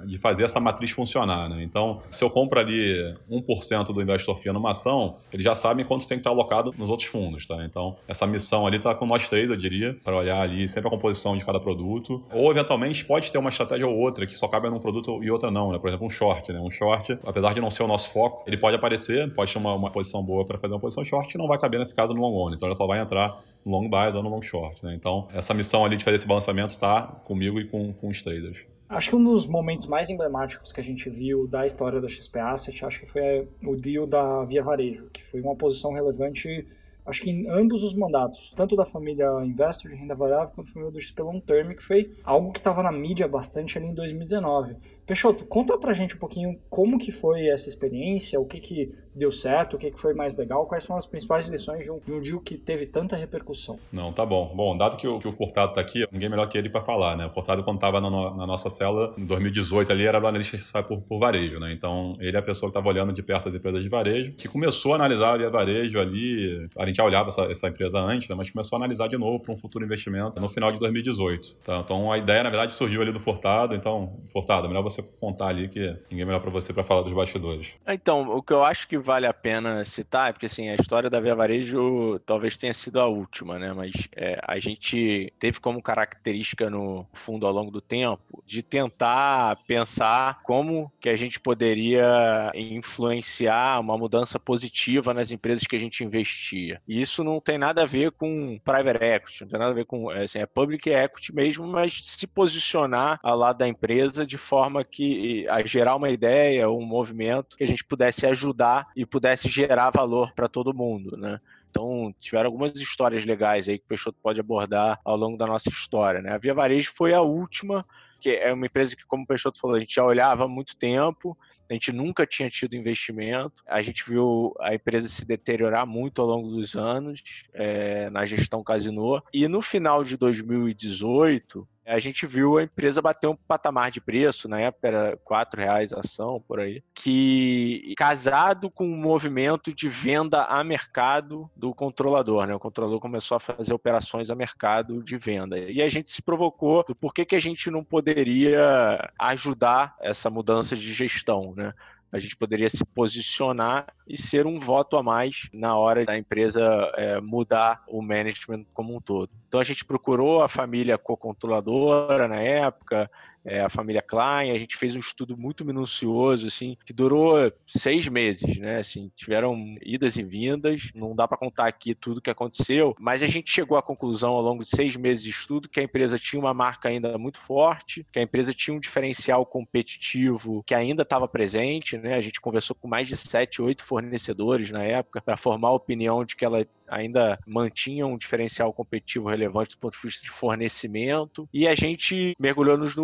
de fazer essa matriz funcionar, né? Então, se eu compro ali 1% do investor FIA numa ação, eles já sabem quanto tem que estar alocado nos outros fundos, tá? Então, essa missão ali tá com nós três, eu diria, para olhar ali sempre a composição de cada produto. Ou, eventualmente, pode ter uma estratégia ou outra que só cabe num produto e outra não, né? Por exemplo, um short, né? Um short, apesar de não ser o nosso foco, ele pode aparecer, pode ter uma, uma posição boa para fazer uma posição short que não vai caber nesse caso no long only. Então, ela só vai entrar no long buys ou no long short, né? Então, essa missão ali de fazer esse balanceamento está comigo e com, com os traders. Acho que um dos momentos mais emblemáticos que a gente viu da história da XP Asset, acho que foi o deal da Via Varejo, que foi uma posição relevante acho que em ambos os mandatos, tanto da família Investor de renda variável quanto da família do XP Long Term, que foi algo que estava na mídia bastante ali em 2019. Peixoto, conta pra gente um pouquinho como que foi essa experiência, o que que deu certo, o que que foi mais legal, quais são as principais lições de um, de um deal que teve tanta repercussão. Não, tá bom. Bom, dado que o, que o Furtado tá aqui, ninguém melhor que ele para falar, né? O Furtado, quando tava na, na, nossa cela, em 2018 ali, era o analista que por, por varejo, né? Então, ele é a pessoa que estava olhando de perto as empresas de varejo, que começou a analisar a varejo ali, a gente já olhava essa, essa empresa antes, né? Mas começou a analisar de novo para um futuro investimento no final de 2018. Tá? Então, a ideia, na verdade, surgiu ali do Furtado. Então, Furtado, melhor você você contar ali que ninguém melhor para você para falar dos bastidores. Então, o que eu acho que vale a pena citar é porque assim, a história da Via Varejo talvez tenha sido a última, né? Mas é, a gente teve como característica no fundo ao longo do tempo de tentar pensar como que a gente poderia influenciar uma mudança positiva nas empresas que a gente investia. E isso não tem nada a ver com private equity, não tem nada a ver com assim, é public equity mesmo, mas se posicionar ao lado da empresa de forma que a gerar uma ideia, um movimento que a gente pudesse ajudar e pudesse gerar valor para todo mundo, né? Então, tiveram algumas histórias legais aí que o Peixoto pode abordar ao longo da nossa história, né? A Via Varejo foi a última, que é uma empresa que, como o Peixoto falou, a gente já olhava há muito tempo, a gente nunca tinha tido investimento, a gente viu a empresa se deteriorar muito ao longo dos anos é, na gestão Casino, e no final de 2018, a gente viu a empresa bater um patamar de preço, na época era R$ reais a ação, por aí, que casado com o movimento de venda a mercado do controlador, né? O controlador começou a fazer operações a mercado de venda. E a gente se provocou do porquê que a gente não poderia ajudar essa mudança de gestão, né? A gente poderia se posicionar e ser um voto a mais na hora da empresa é, mudar o management como um todo. Então a gente procurou a família co-controladora na época, é, a família Klein, a gente fez um estudo muito minucioso, assim, que durou seis meses, né? Assim, tiveram idas e vindas, não dá para contar aqui tudo que aconteceu, mas a gente chegou à conclusão ao longo de seis meses de estudo que a empresa tinha uma marca ainda muito forte, que a empresa tinha um diferencial competitivo que ainda estava presente, né? A gente conversou com mais de sete, oito fornecedores na época para formar a opinião de que ela ainda mantinha um diferencial competitivo relevante do ponto de vista de fornecimento, e a gente mergulhou nos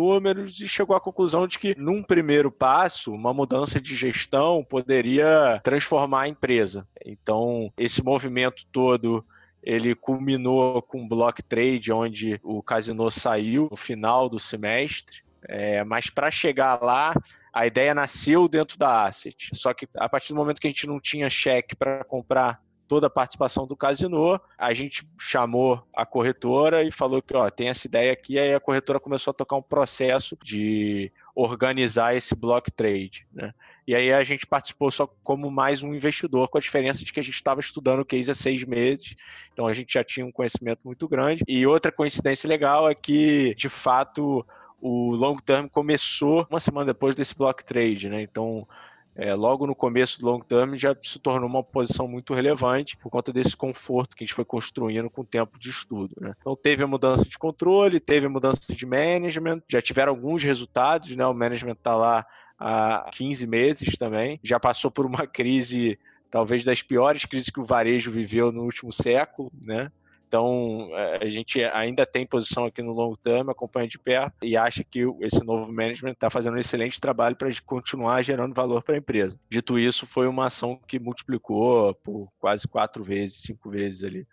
e chegou à conclusão de que, num primeiro passo, uma mudança de gestão poderia transformar a empresa. Então, esse movimento todo ele culminou com o block trade, onde o Casino saiu no final do semestre. É, mas para chegar lá, a ideia nasceu dentro da Asset. Só que a partir do momento que a gente não tinha cheque para comprar toda a participação do Casino, a gente chamou a corretora e falou que ó, tem essa ideia aqui, aí a corretora começou a tocar um processo de organizar esse block trade, né? E aí a gente participou só como mais um investidor, com a diferença de que a gente estava estudando o case há seis meses, então a gente já tinha um conhecimento muito grande. E outra coincidência legal é que, de fato, o long term começou uma semana depois desse block trade, né? Então é, logo no começo do long term já se tornou uma posição muito relevante por conta desse conforto que a gente foi construindo com o tempo de estudo. Né? Então teve a mudança de controle, teve a mudança de management, já tiveram alguns resultados, né? o management está lá há 15 meses também, já passou por uma crise talvez das piores crises que o varejo viveu no último século, né? Então, é, a gente ainda tem posição aqui no long term, acompanha de perto e acha que esse novo management está fazendo um excelente trabalho para continuar gerando valor para a empresa. Dito isso, foi uma ação que multiplicou por quase quatro vezes, cinco vezes ali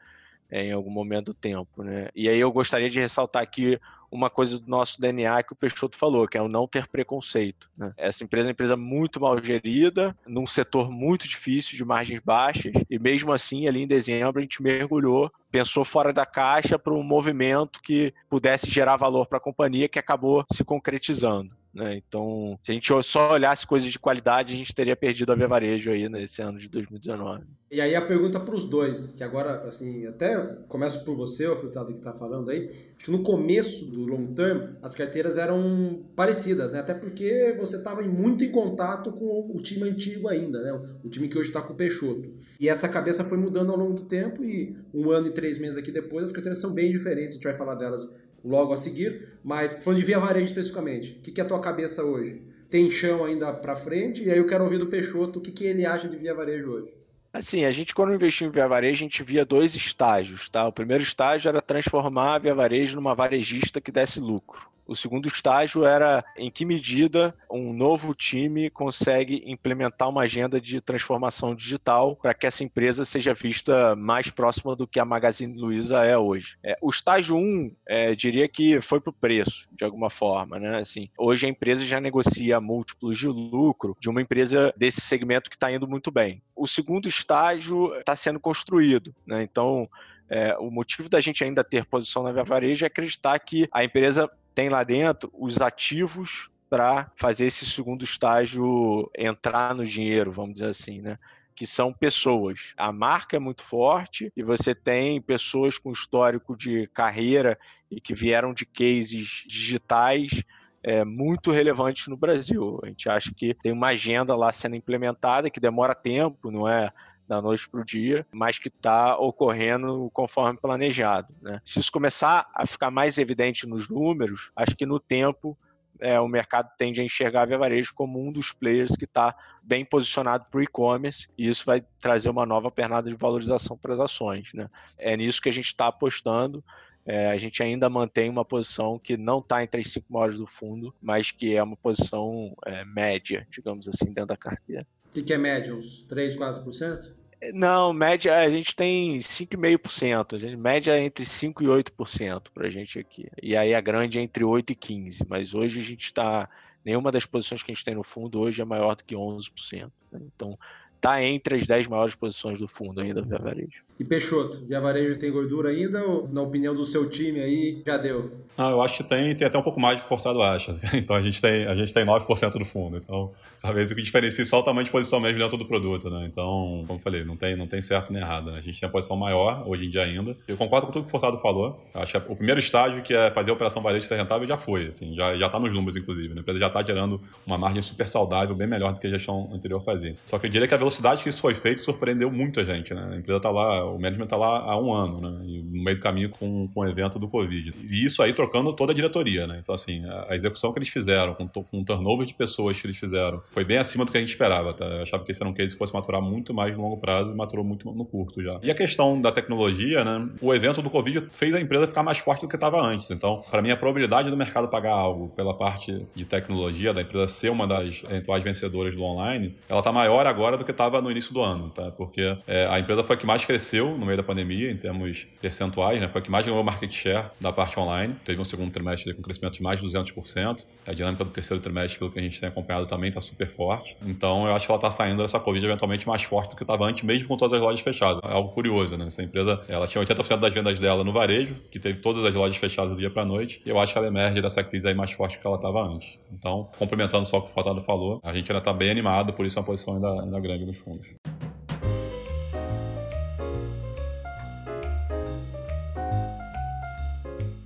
é, em algum momento do tempo. Né? E aí eu gostaria de ressaltar aqui uma coisa do nosso DNA que o Peixoto falou, que é o não ter preconceito. Né? Essa empresa é uma empresa muito mal gerida, num setor muito difícil, de margens baixas, e mesmo assim, ali em dezembro, a gente mergulhou, pensou fora da caixa para um movimento que pudesse gerar valor para a companhia, que acabou se concretizando. Né? Então, se a gente só olhasse coisas de qualidade, a gente teria perdido a Via Varejo aí nesse ano de 2019. E aí a pergunta para os dois, que agora, assim, até começo por você, o Filtrado que está falando aí, que no começo do long term, as carteiras eram parecidas, né? Até porque você estava muito em contato com o time antigo ainda, né? O time que hoje está com o Peixoto. E essa cabeça foi mudando ao longo do tempo e um ano e três meses aqui depois, as carteiras são bem diferentes, a gente vai falar delas logo a seguir, mas falando de via varejo especificamente, o que, que é a tua cabeça hoje? Tem chão ainda para frente? E aí eu quero ouvir do Peixoto o que, que ele acha de via varejo hoje. Assim, a gente quando investiu em Via Varejo, a gente via dois estágios, tá? O primeiro estágio era transformar a Via Varejo numa varejista que desse lucro. O segundo estágio era em que medida um novo time consegue implementar uma agenda de transformação digital para que essa empresa seja vista mais próxima do que a Magazine Luiza é hoje. É, o estágio 1, um, é, diria que foi para o preço, de alguma forma. Né? Assim, hoje a empresa já negocia múltiplos de lucro de uma empresa desse segmento que está indo muito bem. O segundo estágio está sendo construído. Né? Então, é, o motivo da gente ainda ter posição na Via Varejo é acreditar que a empresa tem lá dentro os ativos para fazer esse segundo estágio entrar no dinheiro, vamos dizer assim, né? Que são pessoas. A marca é muito forte e você tem pessoas com histórico de carreira e que vieram de cases digitais é, muito relevantes no Brasil. A gente acha que tem uma agenda lá sendo implementada que demora tempo, não é da noite para o dia, mas que está ocorrendo conforme planejado. Né? Se isso começar a ficar mais evidente nos números, acho que no tempo é, o mercado tende a enxergar a Via Varejo como um dos players que está bem posicionado para o e-commerce e isso vai trazer uma nova pernada de valorização para as ações. Né? É nisso que a gente está apostando. É, a gente ainda mantém uma posição que não está entre as cinco maiores do fundo, mas que é uma posição é, média, digamos assim, dentro da carteira. O que, que é média? Uns 3, 4%? Não, média a gente tem 5,5%. A gente, média é entre 5% e 8% para a gente aqui. E aí a grande é entre 8% e 15%. Mas hoje a gente está. Nenhuma das posições que a gente tem no fundo hoje é maior do que 11%. Né? Então, está entre as 10 maiores posições do fundo ainda, Varejo. E Peixoto, Via Varejo tem gordura ainda ou, na opinião do seu time aí, já deu? Ah, eu acho que tem, tem até um pouco mais de portado acha. Então a gente tem, a gente tem 9% do fundo. Então, talvez o que diferencia só o tamanho de posição mesmo dentro do produto, né? Então, como eu falei, não tem, não tem certo nem errado. Né? A gente tem a posição maior hoje em dia ainda. Eu concordo com tudo que o Portado falou. Acho que o primeiro estágio, que é fazer a operação varejo ser rentável, já foi. Assim, já, já tá nos números, inclusive. Né? A empresa já está gerando uma margem super saudável, bem melhor do que a gestão anterior fazia. Só que eu diria que a velocidade que isso foi feito surpreendeu muito a gente, né? A empresa está lá, o management está lá há um ano, né? E no meio do caminho com, com o evento do Covid. E isso aí trocando toda a diretoria, né? Então, assim, a, a execução que eles fizeram, com, com o turnover de pessoas que eles fizeram, foi bem acima do que a gente esperava, tá? Eu achava que esse era um case que fosse maturar muito mais no longo prazo e maturou muito no curto já. E a questão da tecnologia, né? O evento do Covid fez a empresa ficar mais forte do que estava antes. Então, para mim, a probabilidade do mercado pagar algo pela parte de tecnologia, da empresa ser uma das eventuais vencedoras do online, ela está maior agora do que estava no início do ano, tá? Porque é, a empresa foi a que mais cresceu no meio da pandemia, em termos percentuais, né? Foi a que mais ganhou market share da parte online. Teve um segundo trimestre com crescimento de mais de 200%. A dinâmica do terceiro trimestre, pelo que a gente tem acompanhado, também está super forte. Então, eu acho que ela está saindo dessa Covid eventualmente mais forte do que estava antes, mesmo com todas as lojas fechadas. É algo curioso, né? Essa empresa, ela tinha 80% das vendas dela no varejo, que teve todas as lojas fechadas do dia para noite. E eu acho que ela emerge dessa crise aí mais forte do que ela estava antes. Então, complementando só o que o Furtado falou, a gente ainda está bem animado, por isso é uma posição ainda, ainda grande nos fundos.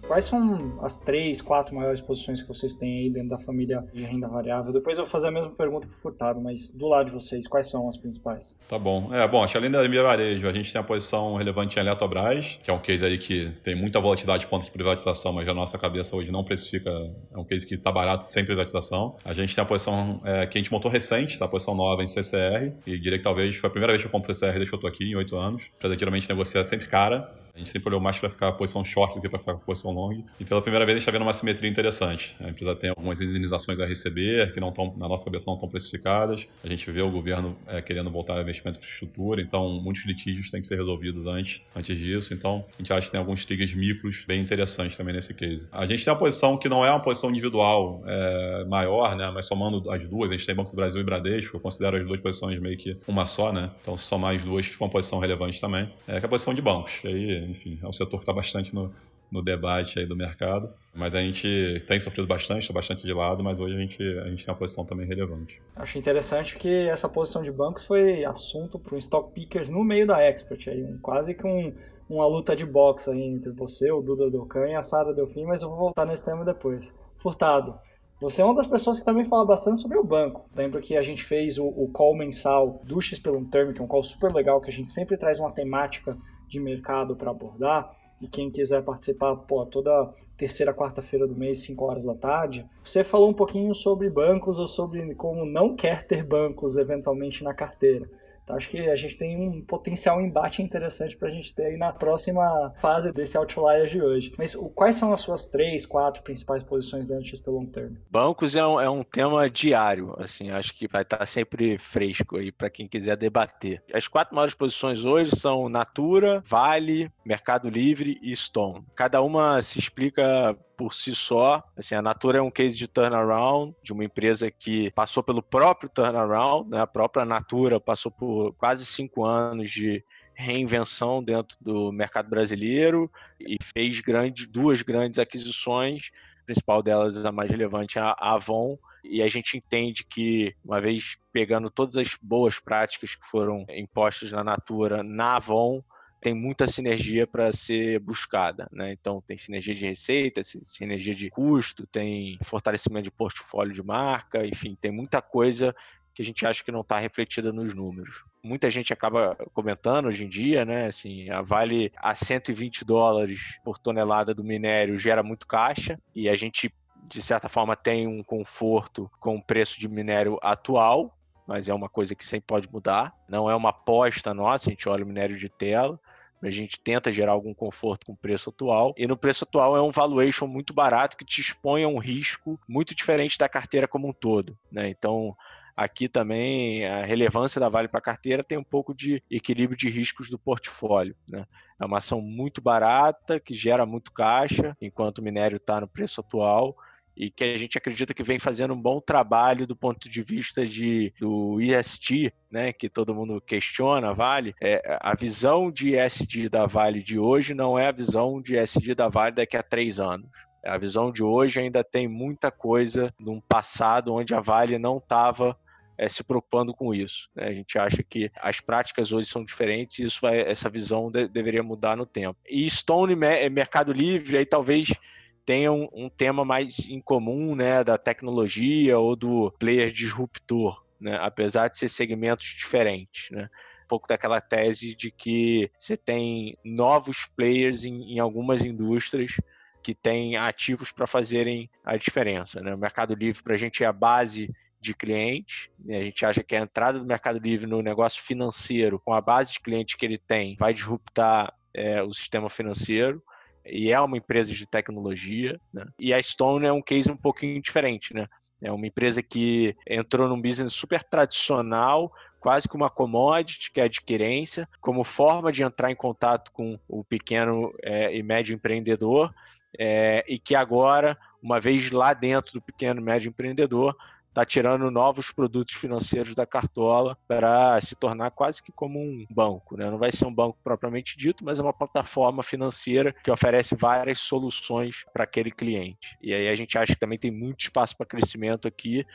Quais são as três, quatro maiores posições que vocês têm aí dentro da família de renda variável? Depois eu vou fazer a mesma pergunta para o Furtado, mas do lado de vocês, quais são as principais? Tá bom. É, bom, acho que além da minha varejo, a gente tem a posição relevante em Eletrobras, que é um case aí que tem muita volatilidade de ponto de privatização, mas a nossa cabeça hoje não precifica, é um case que está barato sem privatização. A gente tem a posição é, que a gente montou recente, tá? a posição nova em CCR, e diria que talvez foi a primeira vez que eu compro CCR desde que eu estou aqui, em oito anos. Empresa geralmente negocia sempre cara, A gente sempre olhou mais para ficar a posição short do que para ficar a posição long. E pela primeira vez a gente está vendo uma simetria interessante. A empresa tem algumas indenizações a receber que não estão, na nossa cabeça, não estão precificadas. A gente vê o governo é, querendo voltar a investimento em infraestrutura, então muitos litígios têm que ser resolvidos antes, antes disso. Então a gente acha que tem alguns triggers micros bem interessantes também nesse case. A gente tem uma posição que não é uma posição individual é, maior, né? Mas somando as duas, a gente tem Banco do Brasil e Bradesco, eu considero as duas posições meio que uma só, né? Então se somar as duas fica uma posição relevante também. É que é a posição de bancos. E aí, enfim, é um setor que está bastante no, no debate aí do mercado. Mas a gente tem sofrido bastante, está bastante de lado, mas hoje a gente, a gente tem uma posição também relevante. Acho interessante que essa posição de bancos foi assunto para o Stock Pickers no meio da Expert, aí, quase que um, uma luta de boxe aí entre você, o Duda Docan e a Sara Delfim, mas eu vou voltar nesse tema depois. Furtado, você é uma das pessoas que também fala bastante sobre o banco. Lembro que a gente fez o, o call mensal do X pelo Term, que é um call super legal, que a gente sempre traz uma temática de mercado para abordar. E quem quiser participar, pô, toda terceira, quarta-feira do mês, 5 horas da tarde. Você falou um pouquinho sobre bancos ou sobre como não quer ter bancos eventualmente na carteira. Então, acho que a gente tem um potencial embate interessante para a gente ter aí na próxima fase desse Outlier de hoje. Mas o, quais são as suas três, quatro principais posições dentro do XP Long Term? Bancos é um, é um tema diário, assim, acho que vai estar sempre fresco aí para quem quiser debater. As quatro maiores posições hoje são Natura, Vale, Mercado Livre e Stone. Cada uma se explica por si só. Assim, a Natura é um case de turnaround de uma empresa que passou pelo próprio turnaround, né? a própria Natura passou por quase cinco anos de reinvenção dentro do mercado brasileiro e fez grande, duas grandes aquisições, a principal delas, a mais relevante, a Avon, e a gente entende que, uma vez pegando todas as boas práticas que foram impostas na Natura na Avon, tem muita sinergia para ser buscada. Né? Então, tem sinergia de receita, sinergia de custo, tem fortalecimento de portfólio de marca, enfim, tem muita coisa que a gente acha que não está refletida nos números. Muita gente acaba comentando hoje em dia, né? Assim, a Vale a 120 dólares por tonelada do minério gera muito caixa e a gente de certa forma tem um conforto com o preço de minério atual, mas é uma coisa que sempre pode mudar. Não é uma aposta nossa, a gente olha o minério de tela. A gente tenta gerar algum conforto com o preço atual. E no preço atual é um valuation muito barato que te expõe a um risco muito diferente da carteira como um todo. Né? Então, aqui também a relevância da Vale para a carteira tem um pouco de equilíbrio de riscos do portfólio. Né? É uma ação muito barata, que gera muito caixa, enquanto o minério está no preço atual e que a gente acredita que vem fazendo um bom trabalho do ponto de vista de, do ESG, né, que todo mundo questiona, Vale. É, a visão de ESG da Vale de hoje não é a visão de ESG da Vale daqui a três anos. A visão de hoje ainda tem muita coisa num passado onde a Vale não estava é, se preocupando com isso. Né? A gente acha que as práticas hoje são diferentes e isso vai, essa visão de, deveria mudar no tempo. E Stone Mercado Livre, aí talvez tenham um tema mais em comum, né, da tecnologia ou do player disruptor, né, apesar de ser segmentos diferentes, né. Um pouco daquela tese de que você tem novos players em, em algumas indústrias que têm ativos para fazerem a diferença. Né? O Mercado Livre para a gente é a base de clientes. Né? A gente acha que a entrada do Mercado Livre no negócio financeiro, com a base de clientes que ele tem, vai disruptar é, o sistema financeiro e é uma empresa de tecnologia, né? E a Stone é um case um pouquinho diferente, né? É uma empresa que entrou num business super tradicional, quase que uma commodity, que é adquirência, como forma de entrar em contato com o pequeno é, e médio empreendedor, é, e que agora, uma vez lá dentro do pequeno e médio empreendedor, está tirando novos produtos financeiros da cartola para se tornar quase que como um banco. Né? Não vai ser um banco propriamente dito, mas é uma plataforma financeira que oferece várias soluções para aquele cliente. E aí a gente acha que também tem muito espaço para crescimento aqui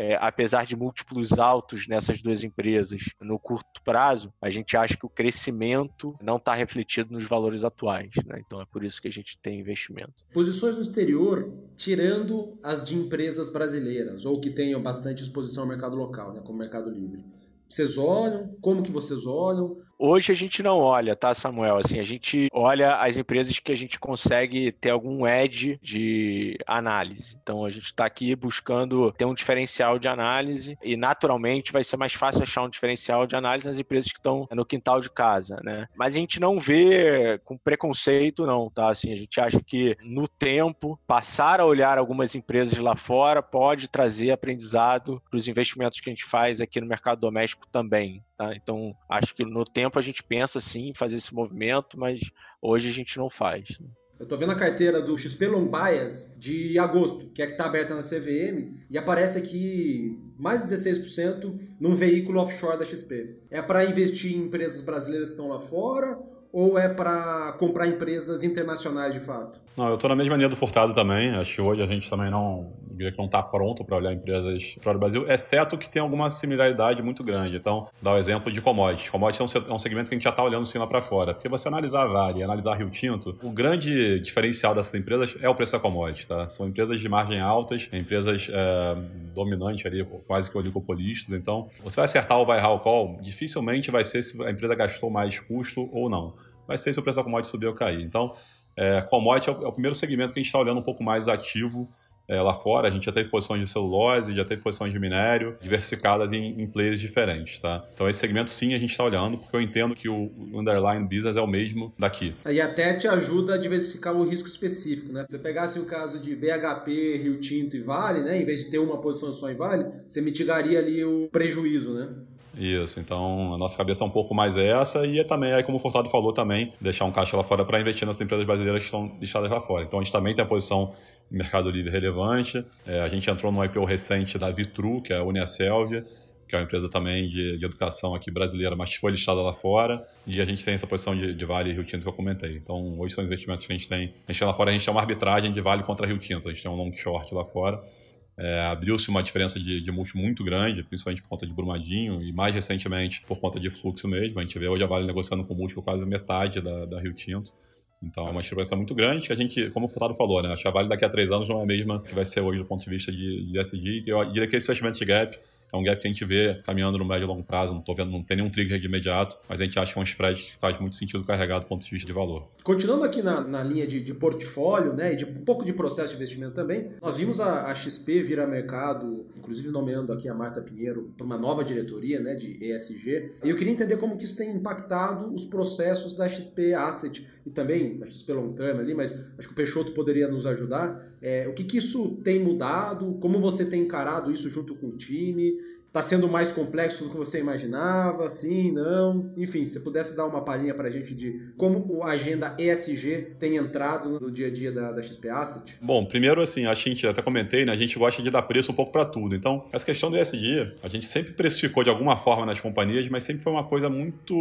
é, apesar de múltiplos altos nessas duas empresas no curto prazo, a gente acha que o crescimento não está refletido nos valores atuais. Né? Então é por isso que a gente tem investimento. Posições no exterior, tirando as de empresas brasileiras ou que tenham bastante exposição ao mercado local, né, como Mercado Livre. Vocês olham? Como que vocês olham? Hoje a gente não olha, tá, Samuel? Assim, a gente olha as empresas que a gente consegue ter algum edge de análise. Então a gente está aqui buscando ter um diferencial de análise e naturalmente vai ser mais fácil achar um diferencial de análise nas empresas que estão no quintal de casa, né? Mas a gente não vê com preconceito, não, tá? Assim, a gente acha que no tempo passar a olhar algumas empresas lá fora pode trazer aprendizado para os investimentos que a gente faz aqui no mercado doméstico também. Tá? Então, acho que no tempo a gente pensa sim em fazer esse movimento, mas hoje a gente não faz. Né? Eu tô vendo a carteira do XP Long Bias de agosto, que é que tá aberta na CVM, e aparece aqui mais de 16% num veículo offshore da XP. É para investir em empresas brasileiras que estão lá fora ou é para comprar empresas internacionais de fato? Não, eu estou na mesma linha do Furtado também. Acho que hoje a gente também não diria que não está pronto para olhar empresas fora do Brasil, exceto que tem alguma similaridade muito grande. Então, dá o exemplo de commodities. Commodities é um segmento que a gente já está olhando sim lá para fora. Porque você analisar a Vale, analisar a Rio Tinto, o grande diferencial dessas empresas é o preço da commodity. Tá? São empresas de margem altas, empresas é, dominantes ali, quase que oligopolistas. Então, você vai acertar o vai errar o call, dificilmente vai ser se a empresa gastou mais custo ou não vai ser se o preço da commodity subir ou cair. Então, é, commodity é o, é o, primeiro segmento que a gente está olhando um pouco mais ativo é, lá fora. A gente já teve posições de celulose, já teve posições de minério, diversificadas em, em players diferentes, tá? Então, esse segmento sim a gente está olhando, porque eu entendo que o underlying business é o mesmo daqui. E até te ajuda a diversificar o risco específico, né? Se você pegasse o caso de BHP, Rio Tinto e Vale, né? Em vez de ter uma posição só em Vale, você mitigaria ali o prejuízo, né? Isso, então a nossa cabeça é um pouco mais essa e é também, aí como o Furtado falou também, deixar um caixa lá fora para investir nas empresas brasileiras que estão listadas lá fora. Então a gente também tem a posição em Mercado Livre relevante. É, a gente entrou no IPO recente da Vitru, que é a Uniaselvia, que é uma empresa também de, de, educação aqui brasileira, mas foi listada lá fora. E a gente tem essa posição de, de Vale e Rio Tinto que eu comentei. Então, hoje são investimentos que a gente tem. A gente lá fora, a gente tem uma arbitragem de Vale contra Rio Tinto. A gente tem um long short lá fora. É, Abriu-se uma diferença de, de múltiplo muito grande, principalmente por conta de Brumadinho e mais recentemente por conta de fluxo mesmo. A gente vê hoje a Vale negociando com múltiplo quase metade da, da Rio Tinto. Então é uma diferença muito grande que a gente, como o Furtado falou, né? A Vale daqui a três anos não é a mesma que vai ser hoje do ponto de vista de, de SG. Eu diria que esse fechamento de gap é um gap que a gente vê caminhando no médio e longo prazo, não tô vendo, não tem nenhum trigger de imediato, mas a gente acha que é um spread que faz muito sentido carregar do ponto de vista de valor. Continuando aqui na, na linha de, de, portfólio, né, e de um pouco de processo de investimento também, nós vimos a, a XP vir a mercado, inclusive nomeando aqui a Marta Pinheiro para uma nova diretoria, né, de ESG. E eu queria entender como que isso tem impactado os processos da XP Asset e também da XP Long Term ali, mas acho que o Peixoto poderia nos ajudar. É, o que, que isso tem mudado? Como você tem encarado isso junto com o time? Está sendo mais complexo do que você imaginava? Sim, não? Enfim, se pudesse dar uma palhinha para a gente de como a agenda ESG tem entrado no dia a dia da, da XP Asset? Bom, primeiro assim, a gente até comentei, né? A gente gosta de dar preço um pouco para tudo. Então, essa questão do ESG, a gente sempre precificou de alguma forma nas companhias, mas sempre foi uma coisa muito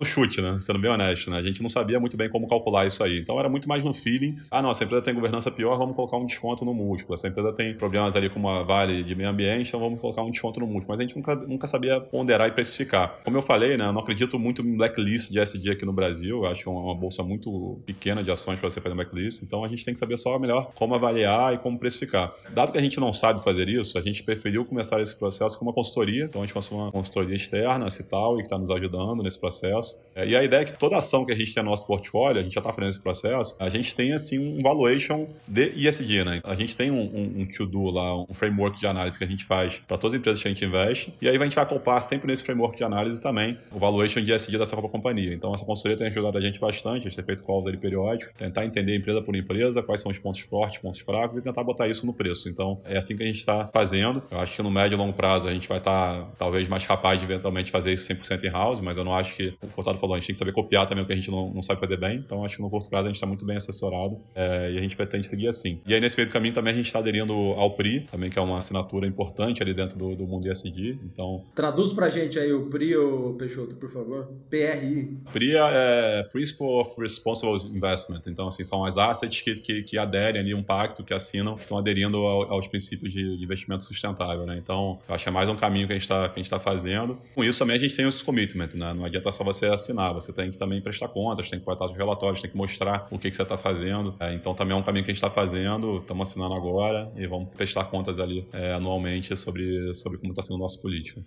no chute, né? Sendo bem honesto, né? A gente não sabia muito bem como calcular isso aí. Então, era muito mais no feeling. Ah, não, essa empresa tem governança pior, vamos colocar um desconto no múltiplo. Essa empresa tem problemas ali com uma Vale de meio ambiente, então vamos colocar um desconto no múltiplo, mas a gente nunca, nunca sabia ponderar e precificar. Como eu falei, né, eu não acredito muito em blacklist de SD aqui no Brasil, eu acho que é uma bolsa muito pequena de ações para você fazer blacklist, então a gente tem que saber só melhor como avaliar e como precificar. Dado que a gente não sabe fazer isso, a gente preferiu começar esse processo com uma consultoria, então a gente começou uma consultoria externa, a Cital, e que está nos ajudando nesse processo. É, e a ideia é que toda ação que a gente tem no nosso portfólio, a gente já está fazendo esse processo, a gente tem assim um valuation de ISD, né? A gente tem um, um, um to-do lá, um framework de análise que a gente faz para todas as empresas que a gente investe. E aí a gente vai acoplar sempre nesse framework de análise também o valuation de SD dessa própria companhia. Então essa consultoria tem ajudado a gente bastante, a gente tem feito calls ali periódicos, tentar entender empresa por empresa, quais são os pontos fortes, pontos fracos e tentar botar isso no preço. Então é assim que a gente está fazendo. Eu acho que no médio e longo prazo a gente vai estar tá, talvez mais capaz de eventualmente fazer isso 100% in-house, mas eu não acho que, o Furtado falou, a gente tem que saber copiar também o que a gente não, não sabe fazer bem. Então acho que no curto prazo a gente está muito bem assessorado é, e a gente pretende seguir assim. E aí nesse meio do caminho também a gente está aderindo ao PRI, também que é uma assinatura importante ali dentro do, do mundo ESG. Então. Traduz pra gente aí o PRI, Peixoto, por favor. PRI. PRI é Principle of Responsible Investment. Então, assim, são as assets que, que, que aderem ali um pacto, que assinam, que estão aderindo ao, aos princípios de, investimento sustentável, né? Então, eu acho que é mais um caminho que a gente está tá fazendo. Com isso também a gente tem os commitment, né? Não adianta só você assinar, você tem que também prestar contas, tem que botar os relatórios, tem que mostrar o que, que você está fazendo. É, então, também é um caminho que a gente está fazendo, estamos assinando agora e vamos prestar contas ali é, anualmente sobre, sobre como está sendo a nossa política.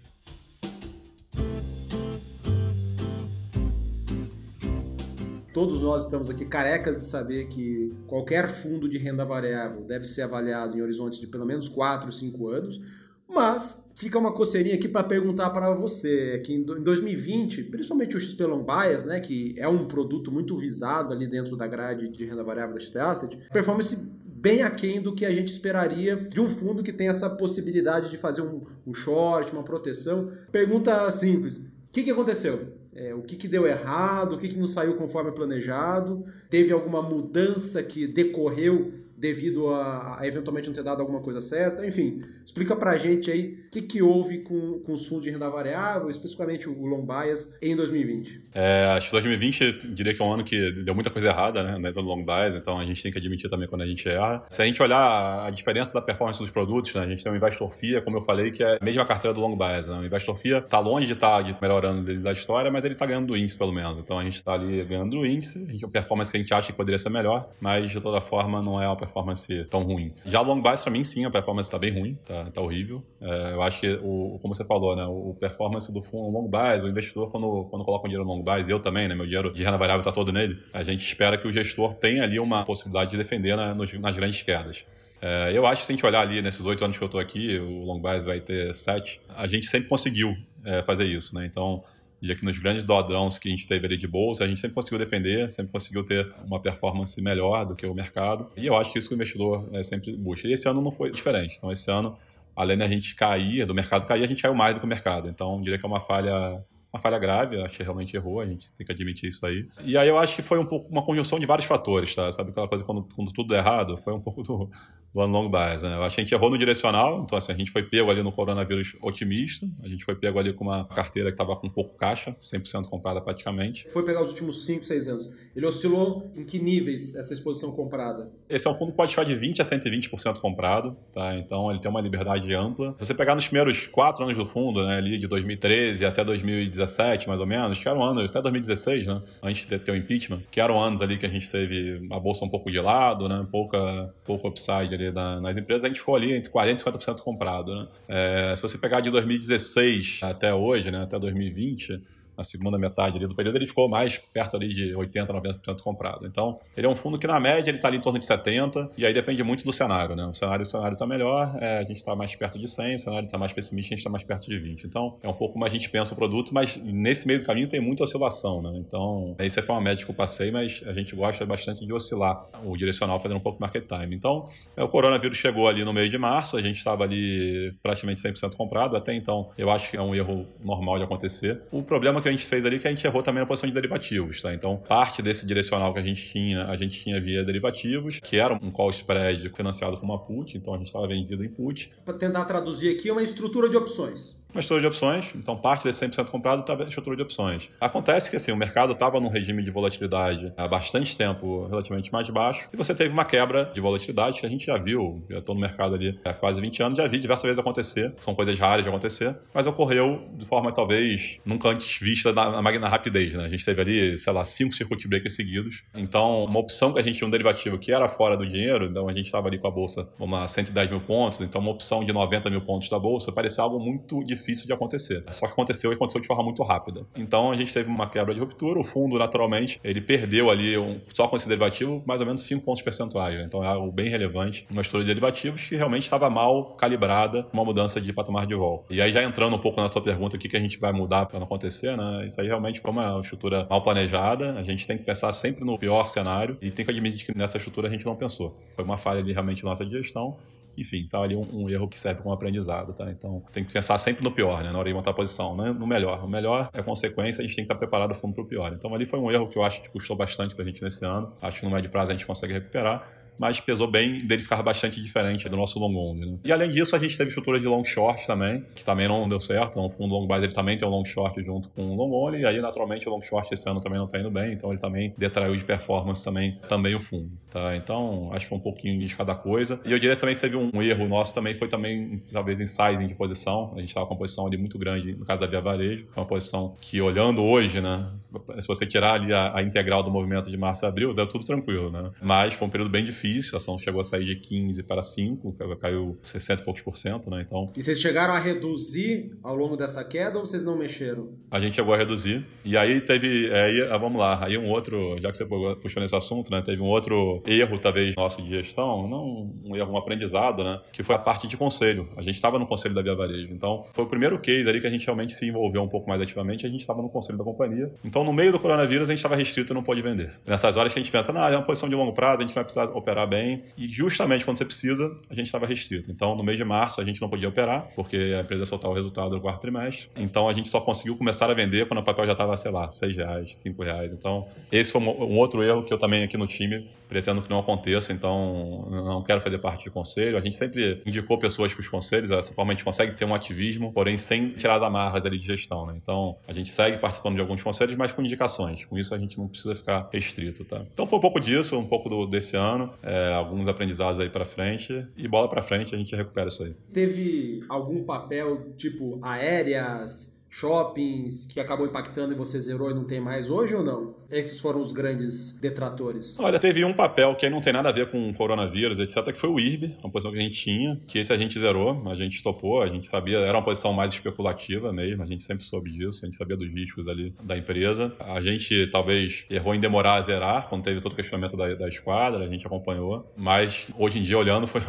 todos nós estamos aqui carecas de saber que qualquer fundo de renda variável deve ser avaliado em horizontes de pelo menos 4, 5 anos, mas fica uma coceirinha aqui para perguntar para você, que em 2020, principalmente o XP Long Bias, né, que é um produto muito visado ali dentro da grade de renda variável da XP Asset, performance bem aquém do que a gente esperaria de um fundo que tem essa possibilidade de fazer um, um short, uma proteção. Pergunta simples: o que, que aconteceu? É, o que, que deu errado? O que, que não saiu conforme planejado? Teve alguma mudança que decorreu devido a, a, eventualmente não ter dado alguma coisa certa. Enfim, explica pra gente aí o que, que houve com, com os fundos de renda variável, especificamente o long bias, em 2020. É, acho que 2020 eu diria que é um ano que deu muita coisa errada, né, do long bias, então a gente tem que admitir também quando a gente erra. Se a gente olhar a diferença da performance dos produtos, né, a gente tem o Investor FIA, como eu falei, que é a mesma carteira do long bias. Né? O Investor FIA tá longe de estar tá melhorando dele da história, mas ele tá ganhando do índice pelo menos. Então a gente está ali ganhando do índice, a, performance que a gente acha que poderia ser melhor, mas de toda forma não é uma performance tão ruim. Já long bias, para mim, sim, a performance está bem ruim, tá, tá horrível. É, eu acho que, o, como você falou, né, o performance do fundo long bias, o investidor, quando, quando coloca um dinheiro long bias, eu também, né, meu dinheiro de renda variável está todo nele, a gente espera que o gestor tenha ali uma possibilidade de defender na, nos, nas grandes quedas. É, eu acho que se a gente olhar ali nesses oito anos que eu estou aqui, o long bias vai ter sete, a gente sempre conseguiu é, fazer isso, né? Então, já que nos grandes drawdowns que a gente teve ali de bolsa, a gente sempre conseguiu defender, sempre conseguiu ter uma performance melhor do que o mercado. E eu acho que isso que o investidor é, sempre busca. E esse ano não foi diferente. Então, esse ano, além da gente cair, do mercado cair, a gente caiu mais do que o mercado. Então, diria que é uma falha uma falha grave, acho que realmente errou, a gente tem que admitir isso aí. E aí eu acho que foi um pouco uma conjunção de vários fatores, tá? Sabe aquela coisa quando, quando tudo é errado? Foi um pouco do, do long bias, né? Eu acho que a gente errou no direcional, então assim, a gente foi pego ali no coronavírus otimista, a gente foi pego ali com uma carteira que estava com pouco caixa, 100% comprada praticamente. Foi pegar os últimos 5, 6 anos. Ele oscilou em que níveis essa exposição comprada? Esse é um fundo que pode estar de 20 a 120% comprado, tá? Então ele tem uma liberdade ampla. Se você pegar nos primeiros 4 anos do fundo, né, ali de 2013 até 2017, 2017, mais ou menos, que eram anos, até 2016, né? Antes de ter o impeachment, que eram anos ali que a gente teve a bolsa um pouco de lado, né? Pouca, pouco upside ali na, nas empresas, a gente ficou ali entre 40% e 50% comprado, né? É, se você pegar de 2016 até hoje, né? Até 2020 na segunda metade do período, ele ficou mais perto ali de 80%, 90% comprado. Então, ele é um fundo que, na média, ele está ali em torno de 70%, e aí depende muito do cenário, né? O cenário, está melhor, é, a gente está mais perto de 100%, o cenário está mais pessimista, a gente está mais perto de 20%. Então, é um pouco mais a gente pensa o produto, mas nesse meio do caminho tem muita oscilação, né? Então, isso foi uma média que eu passei, mas a gente gosta bastante de oscilar o direcional fazendo um pouco market time. Então, é, o coronavírus chegou ali no meio de março, a gente estava ali praticamente 100% comprado, até então eu acho que é um erro normal de acontecer. O problema que a gente fez ali que a gente errou também na posição de derivativos, tá? Então, parte desse direcional que a gente tinha, a gente tinha via derivativos, que era um call spread financiado com uma put, então a gente estava vendido em put. Para tentar traduzir aqui, é uma estrutura de opções uma estrutura de opções, então parte desse 100% comprado estava em estrutura de opções. Acontece que assim, o mercado estava num regime de volatilidade há bastante tempo relativamente mais baixo e você teve uma quebra de volatilidade que a gente já viu, já estou no mercado ali há quase 20 anos, já vi diversas vezes acontecer, são coisas raras de acontecer, mas ocorreu de forma talvez nunca antes vista na, na, na rapidez, né? A gente teve ali, sei lá, cinco circuit breakers seguidos, então uma opção que a gente tinha um derivativo que era fora do dinheiro, então a gente estava ali com a bolsa uma 110 mil pontos, então uma opção de 90 mil pontos da bolsa parecia algo muito difícil difícil de acontecer. Só que aconteceu e aconteceu de forma muito rápida. Então a gente teve uma quebra de ruptura, o fundo, naturalmente, ele perdeu ali, um, só com esse derivativo, mais ou menos 5 pontos percentuais. Né? Então é algo bem relevante. Uma estrutura de derivativos que realmente estava mal calibrada, uma mudança de patamar de vol. E aí, já entrando um pouco na sua pergunta, o que, que a gente vai mudar para não acontecer, né? Isso aí realmente foi uma estrutura mal planejada. A gente tem que pensar sempre no pior cenário e tem que admitir que nessa estrutura a gente não pensou. Foi uma falha ali realmente nossa de gestão enfim, tá ali um, um, erro que serve como aprendizado, tá? Então tem que pensar sempre no pior, né? Na hora de montar a posição, né? no melhor. O melhor é consequência, a gente tem que estar preparado fundo para o pior. Então ali foi um erro que eu acho que custou bastante para a gente nesse ano. Acho que no médio prazo a gente consegue recuperar mas pesou bem dele ficar bastante diferente do nosso long only. Né? E além disso, a gente teve estrutura de long short também, que também não deu certo. O fundo long buy ele também tem um long short junto com o long only, e aí naturalmente o long short esse ano também não está indo bem, então ele também detraiu de performance também, também o fundo. Tá? Então, acho que foi um pouquinho de cada coisa. E eu diria que também teve um erro nosso também, foi também talvez em sizing de posição. A gente estava com uma posição ali muito grande no caso da Via Varejo, foi uma posição que olhando hoje, né, se você tirar ali a, a integral do movimento de março e abril, deu tudo tranquilo, né? Mas foi um período bem difícil difícil, a ação chegou a sair de 15 para 5, caiu 60 e poucos por cento, né? Então. E vocês chegaram a reduzir ao longo dessa queda ou vocês não mexeram? A gente chegou a reduzir. E aí teve. É, aí, ah, vamos lá, aí um outro, já que você puxou nesse assunto, né? Teve um outro erro, talvez, nosso de gestão, não um erro, um aprendizado, né? Que foi a parte de conselho. A gente estava no conselho da Via Varejo. Então, foi o primeiro case ali que a gente realmente se envolveu um pouco mais ativamente. A gente estava no conselho da companhia. Então, no meio do coronavírus, a gente estava restrito e não pôde vender. Nessas horas que a gente pensa, não, é uma posição de longo prazo, a gente vai precisar operar bem. E justamente quando você precisa, a gente estava restrito. Então, no mês de março, a gente não podia operar, porque a empresa soltar o resultado do quarto trimestre. Então, a gente só conseguiu começar a vender quando o papel já estava, sei lá, 6 reais, 5 reais. Então, esse foi um outro erro que eu também aqui no time pretendo que não aconteça. Então, não quero fazer parte de conselho. A gente sempre indicou pessoas para os conselhos, dessa forma a gente consegue ser um ativismo, porém sem tirar as amarras ali de gestão. Né? Então, a gente segue participando de alguns conselhos, mas com indicações. Com isso, a gente não precisa ficar restrito. Tá? Então, foi um pouco disso, um pouco do, desse ano, é, alguns aprendizados aí para frente e bola para frente a gente recupera isso aí. Teve algum papel tipo aéreas, shoppings que acabou impactando e você zerou e não tem mais hoje ou não? Esses foram os grandes detratores. Olha, teve um papel que aí não tem nada a ver com coronavírus, etc, que foi o IRB, uma posição que a gente tinha, que esse a gente zerou, a gente topou, a gente sabia, era uma posição mais especulativa mesmo, a gente sempre soube disso, a gente sabia dos riscos ali da empresa. A gente talvez errou em demorar a zerar, quando teve todo o questionamento da, da esquadra, a gente acompanhou, mas hoje em dia olhando foi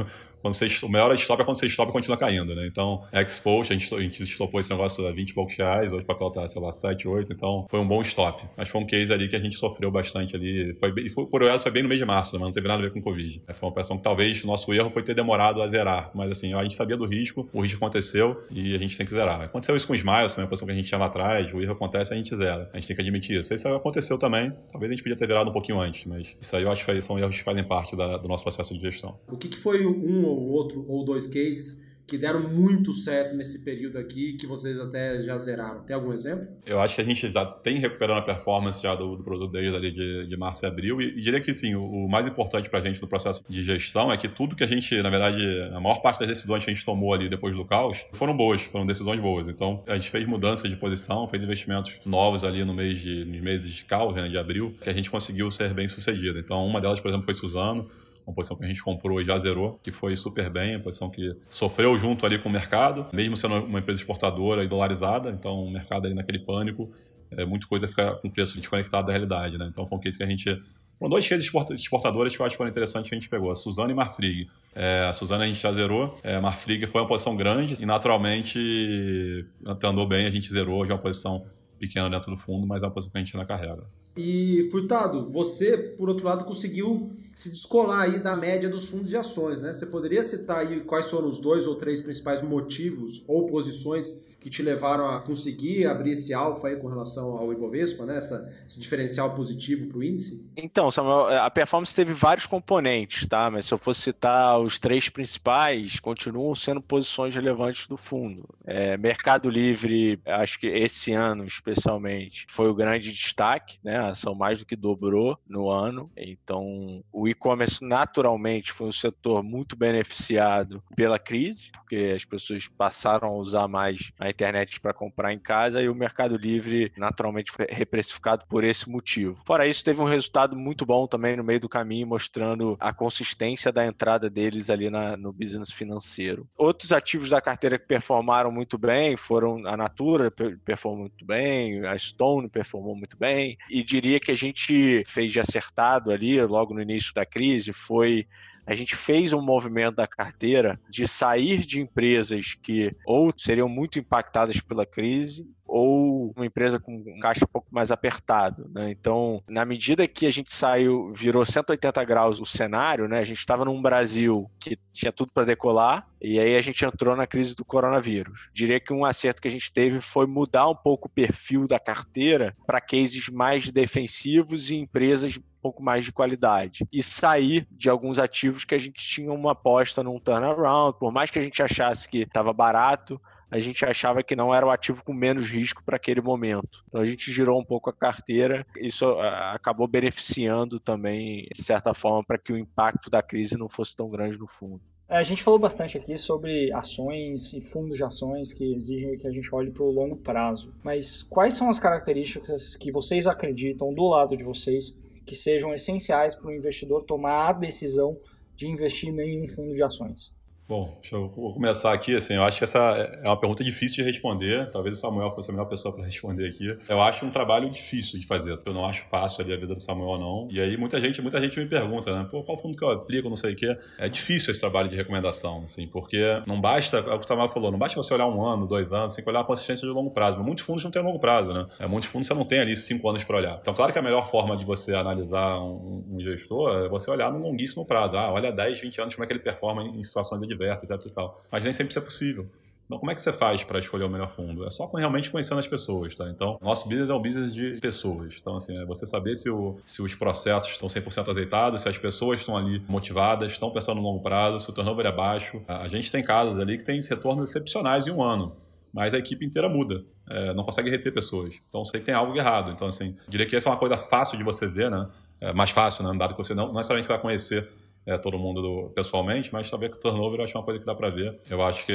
quando você, o melhor stop é quando você stop e continua caindo, né? Então, Expost, a gente, a gente stopou esse negócio a 20 e poucos reais, hoje o papel tá, sei lá, 7, 8, então foi um bom stop. Mas foi um case ali que a gente sofreu bastante ali. Foi, e foi, por isso foi bem no mês de março, né? mas não teve nada a ver com Covid. É, foi uma operação que talvez o nosso erro foi ter demorado a zerar. Mas assim, a gente sabia do risco, o risco aconteceu e a gente tem que zerar. Aconteceu isso com o Smiles, uma posição que a gente tinha lá atrás, o erro acontece a gente zera. A gente tem que admitir isso. Isso aconteceu também. Talvez a gente podia ter virado um pouquinho antes, mas isso aí eu acho que são erros que fazem parte da, do nosso processo de gestão. O que, que foi um ou outro ou dois cases que deram muito certo nesse período aqui, que vocês até já zeraram. Tem algum exemplo? Eu acho que a gente já tem recuperando a performance já do, do produto deles ali de, de março e abril, e, e diria que sim, o, o mais importante para a gente no processo de gestão é que tudo que a gente, na verdade, a maior parte das decisões que a gente tomou ali depois do caos foram boas, foram decisões boas. Então, a gente fez mudanças de posição, fez investimentos novos ali no mês de, nos meses de caos, né, de abril, que a gente conseguiu ser bem sucedido. Então, uma delas, por exemplo, foi Suzano, uma posição que a gente comprou e já zerou, que foi super bem, uma posição que sofreu junto ali com o mercado, mesmo sendo uma empresa exportadora e dolarizada, então o mercado ali naquele pânico, é, muita coisa fica com preço desconectado da realidade, né? Então foi um case que a gente foram dois cases exportadores que eu acho que foram interessantes que a gente pegou, a Suzana e Marfrig. É, a Suzana a gente já zerou, é, a Marfrig foi uma posição grande e naturalmente andou bem, a gente zerou, já uma posição pequena dentro do fundo, mas é uma posição que a gente ainda carrega. E, Furtado, você, por outro lado, conseguiu se descolar aí da média dos fundos de ações, né? Você poderia citar aí quais foram os dois ou três principais motivos ou posições que te levaram a conseguir abrir esse alfa aí com relação ao Ibovespa, né? Essa, esse diferencial positivo para o índice? Então, Samuel, a performance teve vários componentes, tá? Mas se eu fosse citar os três principais, continuam sendo posições relevantes do fundo. É, Mercado Livre, acho que esse ano especialmente, foi o grande destaque, né? A ação mais do que dobrou no ano. Então, o e-commerce naturalmente foi um setor muito beneficiado pela crise, porque as pessoas passaram a usar mais a internet para comprar em casa e o Mercado Livre naturalmente foi reprecificado por esse motivo. Fora isso, teve um resultado muito bom também no meio do caminho, mostrando a consistência da entrada deles ali na, no business financeiro. Outros ativos da carteira que performaram muito bem foram a Natura, performou muito bem, a Stone performou muito bem, e diria que a gente fez de acertado ali, logo no início da crise, foi a gente fez um movimento da carteira de sair de empresas que ou seriam muito impactadas pela crise ou uma empresa com um caixa um pouco mais apertado. Né? Então, na medida que a gente saiu, virou 180 graus o cenário, né? a gente estava num Brasil que tinha tudo para decolar, e aí a gente entrou na crise do coronavírus. Diria que um acerto que a gente teve foi mudar um pouco o perfil da carteira para cases mais defensivos e empresas pouco mais de qualidade e sair de alguns ativos que a gente tinha uma aposta num turnaround, por mais que a gente achasse que estava barato, a gente achava que não era o ativo com menos risco para aquele momento. Então a gente girou um pouco a carteira, isso acabou beneficiando também, de certa forma, para que o impacto da crise não fosse tão grande no fundo. É, a gente falou bastante aqui sobre ações e fundos de ações que exigem que a gente olhe para o longo prazo. Mas quais são as características que vocês acreditam do lado de vocês que sejam essenciais para o investidor tomar a decisão de investir em um fundo de ações? Bom, deixa eu vou começar aqui. Assim, eu acho que essa é uma pergunta difícil de responder. Talvez o Samuel fosse a melhor pessoa para responder aqui. Eu acho um trabalho difícil de fazer. Eu não acho fácil ali a vida do Samuel, não. E aí muita gente, muita gente me pergunta, né? Pô, qual fundo que eu aplico, não sei o quê. É difícil esse trabalho de recomendação, assim, porque não basta, é o que o Samuel falou, não basta você olhar um ano, dois anos, tem que olhar a consistência de longo prazo. Mas muitos fundos não têm longo prazo, né? É, muitos fundos você não tem ali cinco anos para olhar. Então, claro que a melhor forma de você analisar um, um gestor é você olhar no longuíssimo prazo. Ah, olha 10, 20 anos como é que ele performa em situações adversas, etc e tal. Mas nem sempre isso é possível. Então, como é que você faz para escolher o melhor fundo? É só realmente conhecendo as pessoas, tá? Então, nosso business é um business de pessoas. Então, assim, é você saber se, o, se os processos estão 100% azeitados, se as pessoas estão ali motivadas, estão pensando no longo prazo, se o turnover é baixo. A gente tem casas ali que tem retornos excepcionais em um ano, mas a equipe inteira muda. É, não consegue reter pessoas. Então, sei que tem algo errado. Então, assim, diria que essa é uma coisa fácil de você ver, né? É mais fácil, né? Dado que você não, não necessariamente você vai conhecer é, todo mundo do, pessoalmente, mas talvez que o turnover eu acho uma coisa que dá para ver. Eu acho que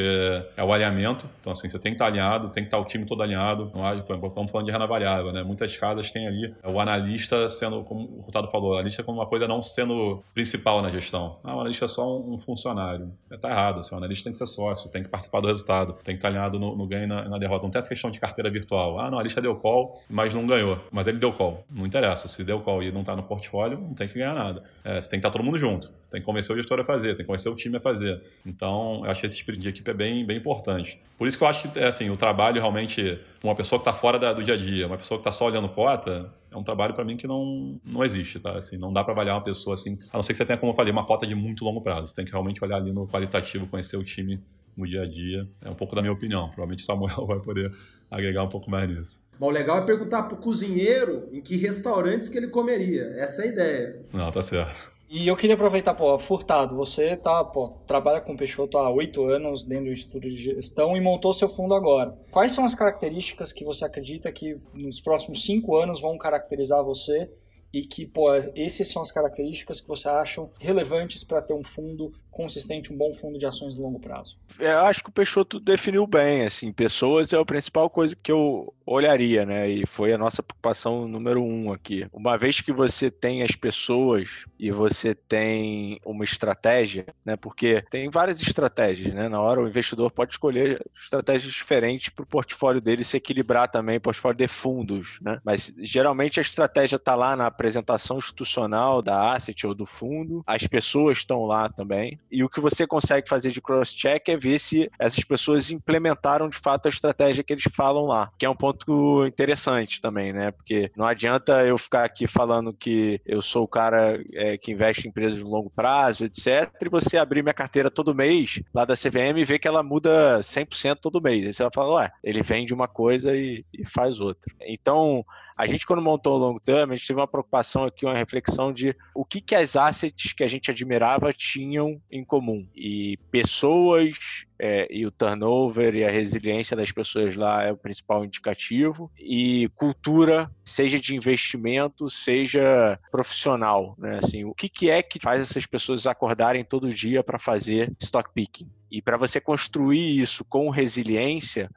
é o alinhamento. Então, assim, você tem que estar alinhado, tem que estar o time todo alinhado. Não há, estamos falando de renda variável, né? Muitas casas têm ali o analista sendo, como o Rutado falou, o analista como uma coisa não sendo principal na gestão. Ah, o analista é só um, um funcionário. Está errado. Assim, o analista tem que ser sócio, tem que participar do resultado, tem que estar alinhado no, no ganho e na, na, derrota. Não tem essa questão de carteira virtual. Ah, não, o analista deu call, mas não ganhou. Mas ele deu call. Não interessa. Se deu call e não está no portfólio, não tem que ganhar nada. É, você tem que estar todo mundo junto. Tem que convencer o gestor a fazer, tem que convencer o time a fazer. Então, eu acho que esse espírito de equipe é bem, bem importante. Por isso que eu acho que, é, assim, o trabalho realmente, uma pessoa que está fora da, do dia a dia, uma pessoa que está só olhando cota, é um trabalho para mim que não, não existe, tá? Assim, não dá para avaliar uma pessoa assim, a não ser que você tenha, como eu falei, uma cota de muito longo prazo. Você tem que realmente olhar ali no qualitativo, conhecer o time no dia a dia. É um pouco da minha opinião. Provavelmente o Samuel vai poder agregar um pouco mais nisso. Bom, o legal é perguntar pro cozinheiro em que restaurantes que ele comeria. Essa é a ideia. Não, tá certo. E eu queria aproveitar, pô, Furtado, você tá, pô, trabalha com Peixoto há oito anos dentro do estudo de gestão e montou seu fundo agora. Quais são as características que você acredita que nos próximos cinco anos vão caracterizar você e que, pô, essas são as características que você acham relevantes para ter um fundo consistente, um bom fundo de ações de longo prazo? Eu acho que o Peixoto definiu bem, assim, pessoas é a principal coisa que eu olharia, né? E foi a nossa preocupação número um aqui. Uma vez que você tem as pessoas e você tem uma estratégia, né? Porque tem várias estratégias, né? Na hora o investidor pode escolher estratégias diferentes para o portfólio dele se equilibrar também, portfólio de fundos, né? Mas geralmente a estratégia está lá na apresentação institucional da asset ou do fundo, as pessoas estão lá também e o que você consegue fazer de cross-check é ver se essas pessoas implementaram de fato a estratégia que eles falam lá, que é um ponto interessante também, né? Porque não adianta eu ficar aqui falando que eu sou o cara é, que investe em empresas de longo prazo, etc., e você abrir minha carteira todo mês lá da CVM e ver que ela muda 100% todo mês. Aí você vai falar, ué, ele vende uma coisa e, e faz outra. Então, a gente, quando montou o long term, a gente teve uma preocupação aqui, uma reflexão de o que, que as assets que a gente admirava tinham em comum. E pessoas é, e o turnover e a resiliência das pessoas lá é o principal indicativo. E cultura, seja de investimento, seja profissional. Né? Assim, o que, que é que faz essas pessoas acordarem todo dia para fazer stock picking? E para você construir isso com resiliência,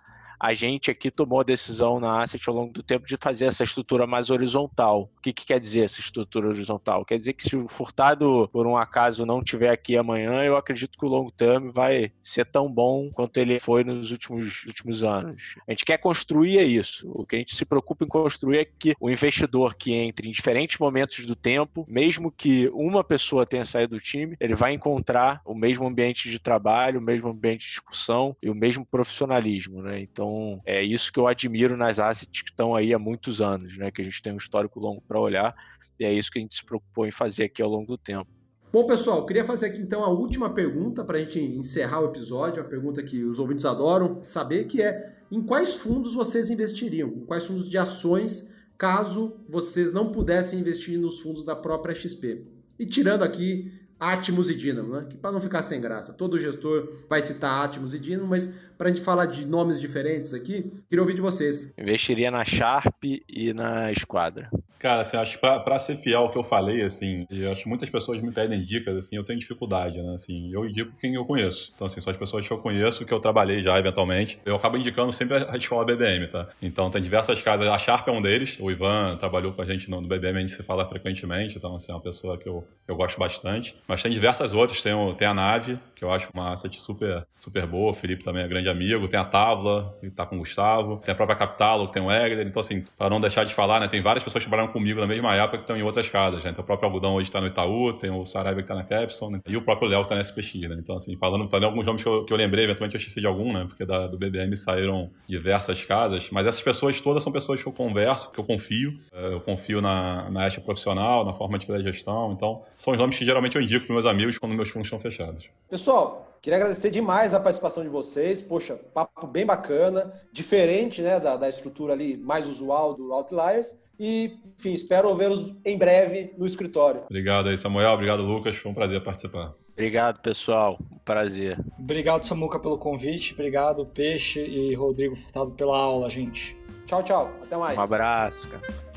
a gente aqui tomou a decisão na Asset ao longo do tempo de fazer essa estrutura mais horizontal. O que, que quer dizer essa estrutura horizontal? Quer dizer que se o Furtado, por um acaso, não tiver aqui amanhã, eu acredito que o long term vai ser tão bom quanto ele foi nos últimos, últimos anos. A gente quer construir é isso. O que a gente se preocupa em construir é que o investidor que entre em diferentes momentos do tempo, mesmo que uma pessoa tenha saído do time, ele vai encontrar o mesmo ambiente de trabalho, o mesmo ambiente de discussão e o mesmo profissionalismo, né? Então, então, é isso que eu admiro nas assets que estão aí há muitos anos, né? Que a gente tem um histórico longo para olhar, e é isso que a gente se preocupou em fazer aqui ao longo do tempo. Bom, pessoal, queria fazer aqui então a última pergunta para a gente encerrar o episódio, a pergunta que os ouvintes adoram saber, que é em quais fundos vocês investiriam? Em quais fundos de ações, caso vocês não pudessem investir nos fundos da própria XP? E tirando aqui Atmos e Dynamo, né? Que para não ficar sem graça. Todo gestor vai citar Atmos e Dynamo, mas para a gente falar de nomes diferentes aqui, queria ouvir de vocês. Investiria na Sharp e na Esquadra. Cara, assim, acho que pra, pra, ser fiel ao que eu falei, assim, eu acho que muitas pessoas me pedem dicas, assim, eu tenho dificuldade, né? Assim, eu indico quem eu conheço. Então, assim, são as pessoas que eu conheço, que eu trabalhei já eventualmente. Eu acabo indicando sempre a escola BBM, tá? Então, tem diversas casas. A Sharp é um deles. O Ivan trabalhou com a gente no, BBM, a gente se fala frequentemente. Então, assim, é uma pessoa que eu, eu gosto bastante. Mas tem diversas outras. Tem, o, tem a Nave, que eu acho uma asset super, super boa. O Felipe também é grande amigo. Tem a Távola, que tá com o Gustavo. Tem a própria Capital, que tem o Egler. Então, assim, para não deixar de falar, né? Tem várias pessoas que trabalham comigo na mesma época que estão em outras casas, né? Então, o próprio Algodão hoje está no Itaú, tem o Saraiva que está na Capstone, né? e o próprio Léo está na SPX, né? Então, assim, falando, falando alguns nomes que eu, que eu lembrei, eventualmente eu esqueci de algum, né? Porque da, do BBM saíram diversas casas, mas essas pessoas todas são pessoas que eu converso, que eu confio. É, eu confio na, na ética profissional, na forma de fazer a gestão. Então, são os nomes que geralmente eu indico para meus amigos quando meus fundos estão fechados. Pessoal, Queria agradecer demais a participação de vocês. Poxa, papo bem bacana, diferente né, da, da estrutura ali mais usual do Outliers. E, enfim, espero vê-los em breve no escritório. Obrigado aí, Samuel. Obrigado, Lucas. Foi um prazer participar. Obrigado, pessoal. Um prazer. Obrigado, Samuca, pelo convite. Obrigado, Peixe e Rodrigo Furtado pela aula, gente. Tchau, tchau. Até mais. Um abraço, cara.